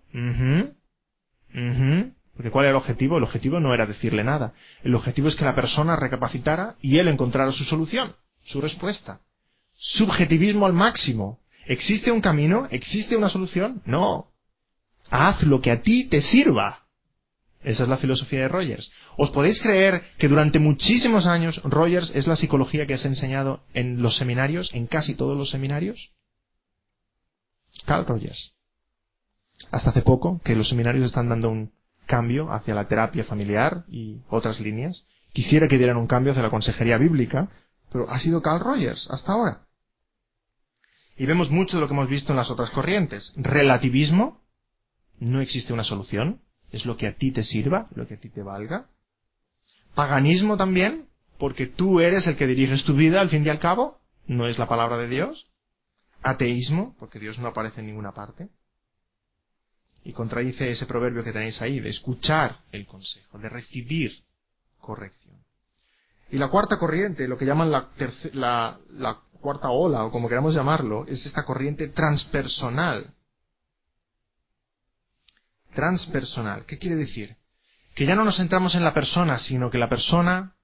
porque ¿cuál era el objetivo? El objetivo no era decirle nada. El objetivo es que la persona recapacitara y él encontrara su solución, su respuesta. Subjetivismo al máximo. ¿Existe un camino? ¿Existe una solución? No. Haz lo que a ti te sirva. Esa es la filosofía de Rogers. ¿Os podéis creer que durante muchísimos años Rogers es la psicología que se ha enseñado en los seminarios, en casi todos los seminarios? Carl Rogers. Hasta hace poco que los seminarios están dando un cambio hacia la terapia familiar y otras líneas. Quisiera que dieran un cambio hacia la consejería bíblica, pero ha sido Carl Rogers hasta ahora. Y vemos mucho de lo que hemos visto en las otras corrientes. Relativismo, no existe una solución, es lo que a ti te sirva, lo que a ti te valga. Paganismo también, porque tú eres el que diriges tu vida al fin y al cabo, no es la palabra de Dios. Ateísmo, porque Dios no aparece en ninguna parte. Y contradice ese proverbio que tenéis ahí, de escuchar el consejo, de recibir corrección. Y la cuarta corriente, lo que llaman la, la, la cuarta ola, o como queramos llamarlo, es esta corriente transpersonal. Transpersonal. ¿Qué quiere decir? Que ya no nos centramos en la persona, sino que la persona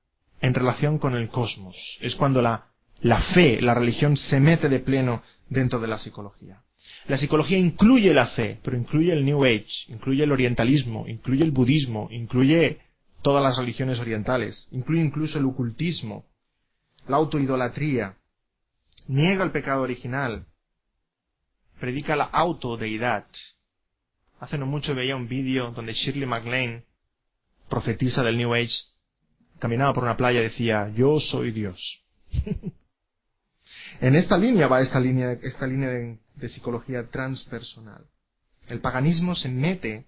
en relación con el cosmos. Es cuando la, la fe, la religión se mete de pleno dentro de la psicología. La psicología incluye la fe, pero incluye el New Age, incluye el orientalismo, incluye el budismo, incluye todas las religiones orientales, incluye incluso el ocultismo, la autoidolatría, niega el pecado original, predica la autodeidad. Hace no mucho veía un vídeo donde Shirley MacLaine, profetisa del New Age, caminaba por una playa y decía, yo soy Dios. en esta línea va esta línea, esta línea de, de psicología transpersonal. El paganismo se mete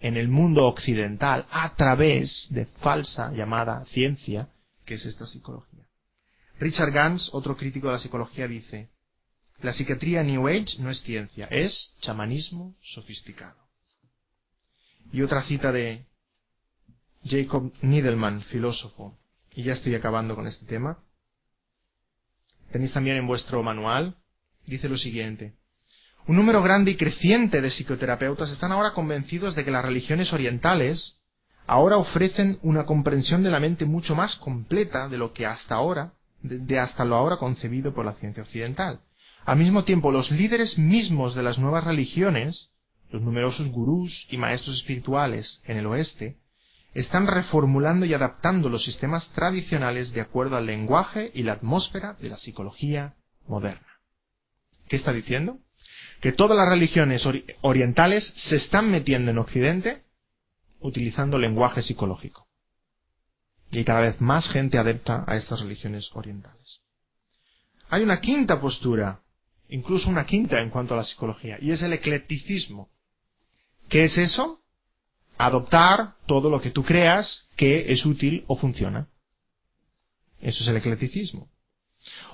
en el mundo occidental a través de falsa llamada ciencia, que es esta psicología. Richard Gans, otro crítico de la psicología, dice, la psiquiatría New Age no es ciencia, es chamanismo sofisticado. Y otra cita de Jacob Niedelman, filósofo, y ya estoy acabando con este tema. Tenéis también en vuestro manual, dice lo siguiente. Un número grande y creciente de psicoterapeutas están ahora convencidos de que las religiones orientales ahora ofrecen una comprensión de la mente mucho más completa de lo que hasta ahora de hasta lo ahora concebido por la ciencia occidental. Al mismo tiempo, los líderes mismos de las nuevas religiones, los numerosos gurús y maestros espirituales en el oeste, están reformulando y adaptando los sistemas tradicionales de acuerdo al lenguaje y la atmósfera de la psicología moderna. ¿Qué está diciendo? Que todas las religiones orientales se están metiendo en Occidente utilizando lenguaje psicológico y cada vez más gente adepta a estas religiones orientales. Hay una quinta postura, incluso una quinta en cuanto a la psicología, y es el eclecticismo. ¿Qué es eso? Adoptar todo lo que tú creas que es útil o funciona. Eso es el eclecticismo.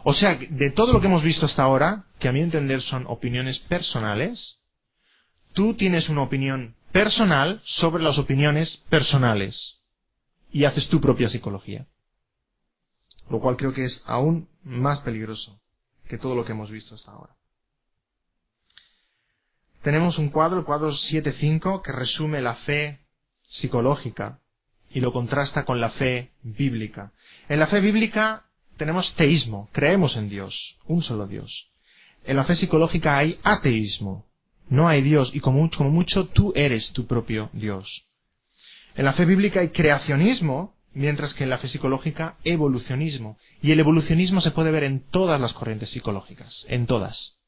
O sea, de todo lo que hemos visto hasta ahora, que a mi entender son opiniones personales, tú tienes una opinión personal sobre las opiniones personales y haces tu propia psicología. Lo cual creo que es aún más peligroso que todo lo que hemos visto hasta ahora. Tenemos un cuadro, el cuadro 7.5, que resume la fe psicológica y lo contrasta con la fe bíblica. En la fe bíblica tenemos teísmo, creemos en Dios, un solo Dios. En la fe psicológica hay ateísmo, no hay Dios y como, como mucho tú eres tu propio Dios. En la fe bíblica hay creacionismo, mientras que en la fe psicológica evolucionismo. Y el evolucionismo se puede ver en todas las corrientes psicológicas, en todas.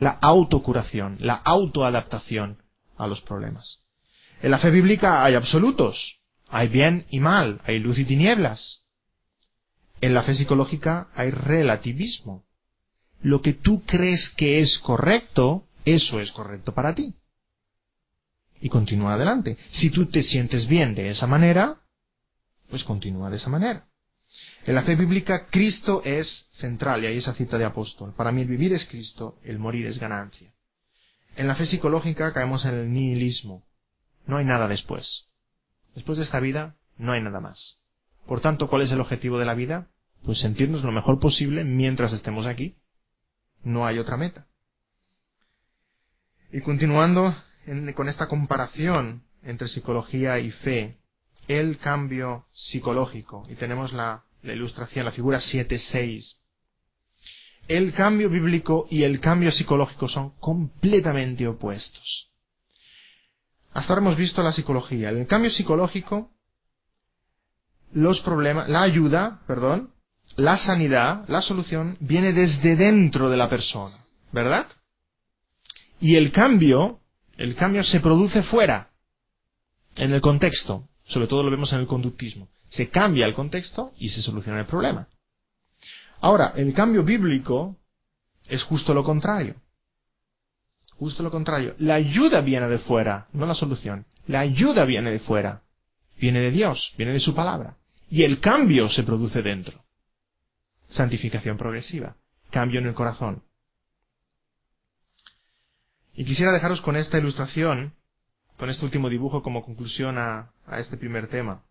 La autocuración, la autoadaptación a los problemas. En la fe bíblica hay absolutos, hay bien y mal, hay luz y tinieblas. En la fe psicológica hay relativismo. Lo que tú crees que es correcto, eso es correcto para ti y continúa adelante. Si tú te sientes bien de esa manera, pues continúa de esa manera. En la fe bíblica, Cristo es central, y ahí esa cita de apóstol. Para mí el vivir es Cristo, el morir es ganancia. En la fe psicológica caemos en el nihilismo. No hay nada después. Después de esta vida, no hay nada más. Por tanto, ¿cuál es el objetivo de la vida? Pues sentirnos lo mejor posible mientras estemos aquí. No hay otra meta. Y continuando, con esta comparación entre psicología y fe, el cambio psicológico, y tenemos la, la ilustración, la figura 7.6. El cambio bíblico y el cambio psicológico son completamente opuestos. hasta ahora hemos visto la psicología. En el cambio psicológico, los problemas, la ayuda, perdón, la sanidad, la solución, viene desde dentro de la persona, ¿verdad? Y el cambio, el cambio se produce fuera, en el contexto. Sobre todo lo vemos en el conductismo. Se cambia el contexto y se soluciona el problema. Ahora, el cambio bíblico es justo lo contrario. Justo lo contrario. La ayuda viene de fuera, no la solución. La ayuda viene de fuera. Viene de Dios, viene de su palabra. Y el cambio se produce dentro. Santificación progresiva. Cambio en el corazón. Y quisiera dejaros con esta ilustración, con este último dibujo como conclusión a, este primer tema.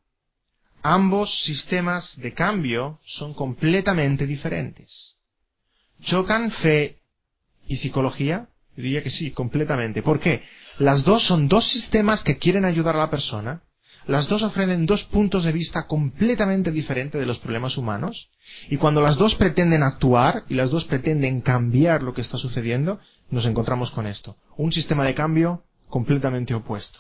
Ambos sistemas de cambio son completamente diferentes. ¿Chocan fe y psicología? Yo diría que sí, completamente. ¿Por qué? Las dos son dos sistemas que quieren ayudar a la persona. Las dos ofrecen dos puntos de vista completamente diferentes de los problemas humanos. Y cuando las dos pretenden actuar y las dos pretenden cambiar lo que está sucediendo, nos encontramos con esto. Un sistema de cambio completamente opuesto.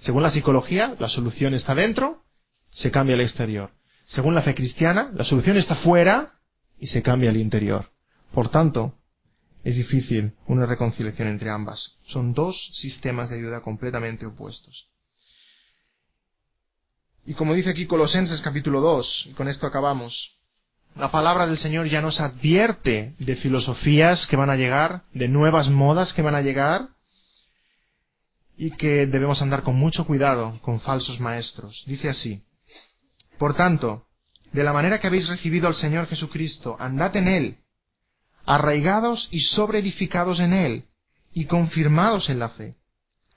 Según la psicología, la solución está dentro, se cambia el exterior. Según la fe cristiana, la solución está fuera y se cambia el interior. Por tanto, es difícil una reconciliación entre ambas. Son dos sistemas de ayuda completamente opuestos. Y como dice aquí Colosenses capítulo 2, y con esto acabamos, la palabra del Señor ya nos advierte de filosofías que van a llegar, de nuevas modas que van a llegar, y que debemos andar con mucho cuidado con falsos maestros. Dice así, Por tanto, de la manera que habéis recibido al Señor Jesucristo, andad en Él, arraigados y sobreedificados en Él, y confirmados en la fe,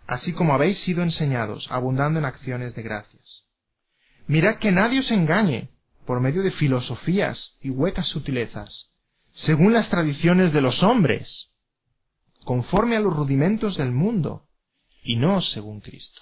así como habéis sido enseñados, abundando en acciones de gracias. Mirad que nadie os engañe por medio de filosofías y huecas sutilezas, según las tradiciones de los hombres, conforme a los rudimentos del mundo, y no según Cristo.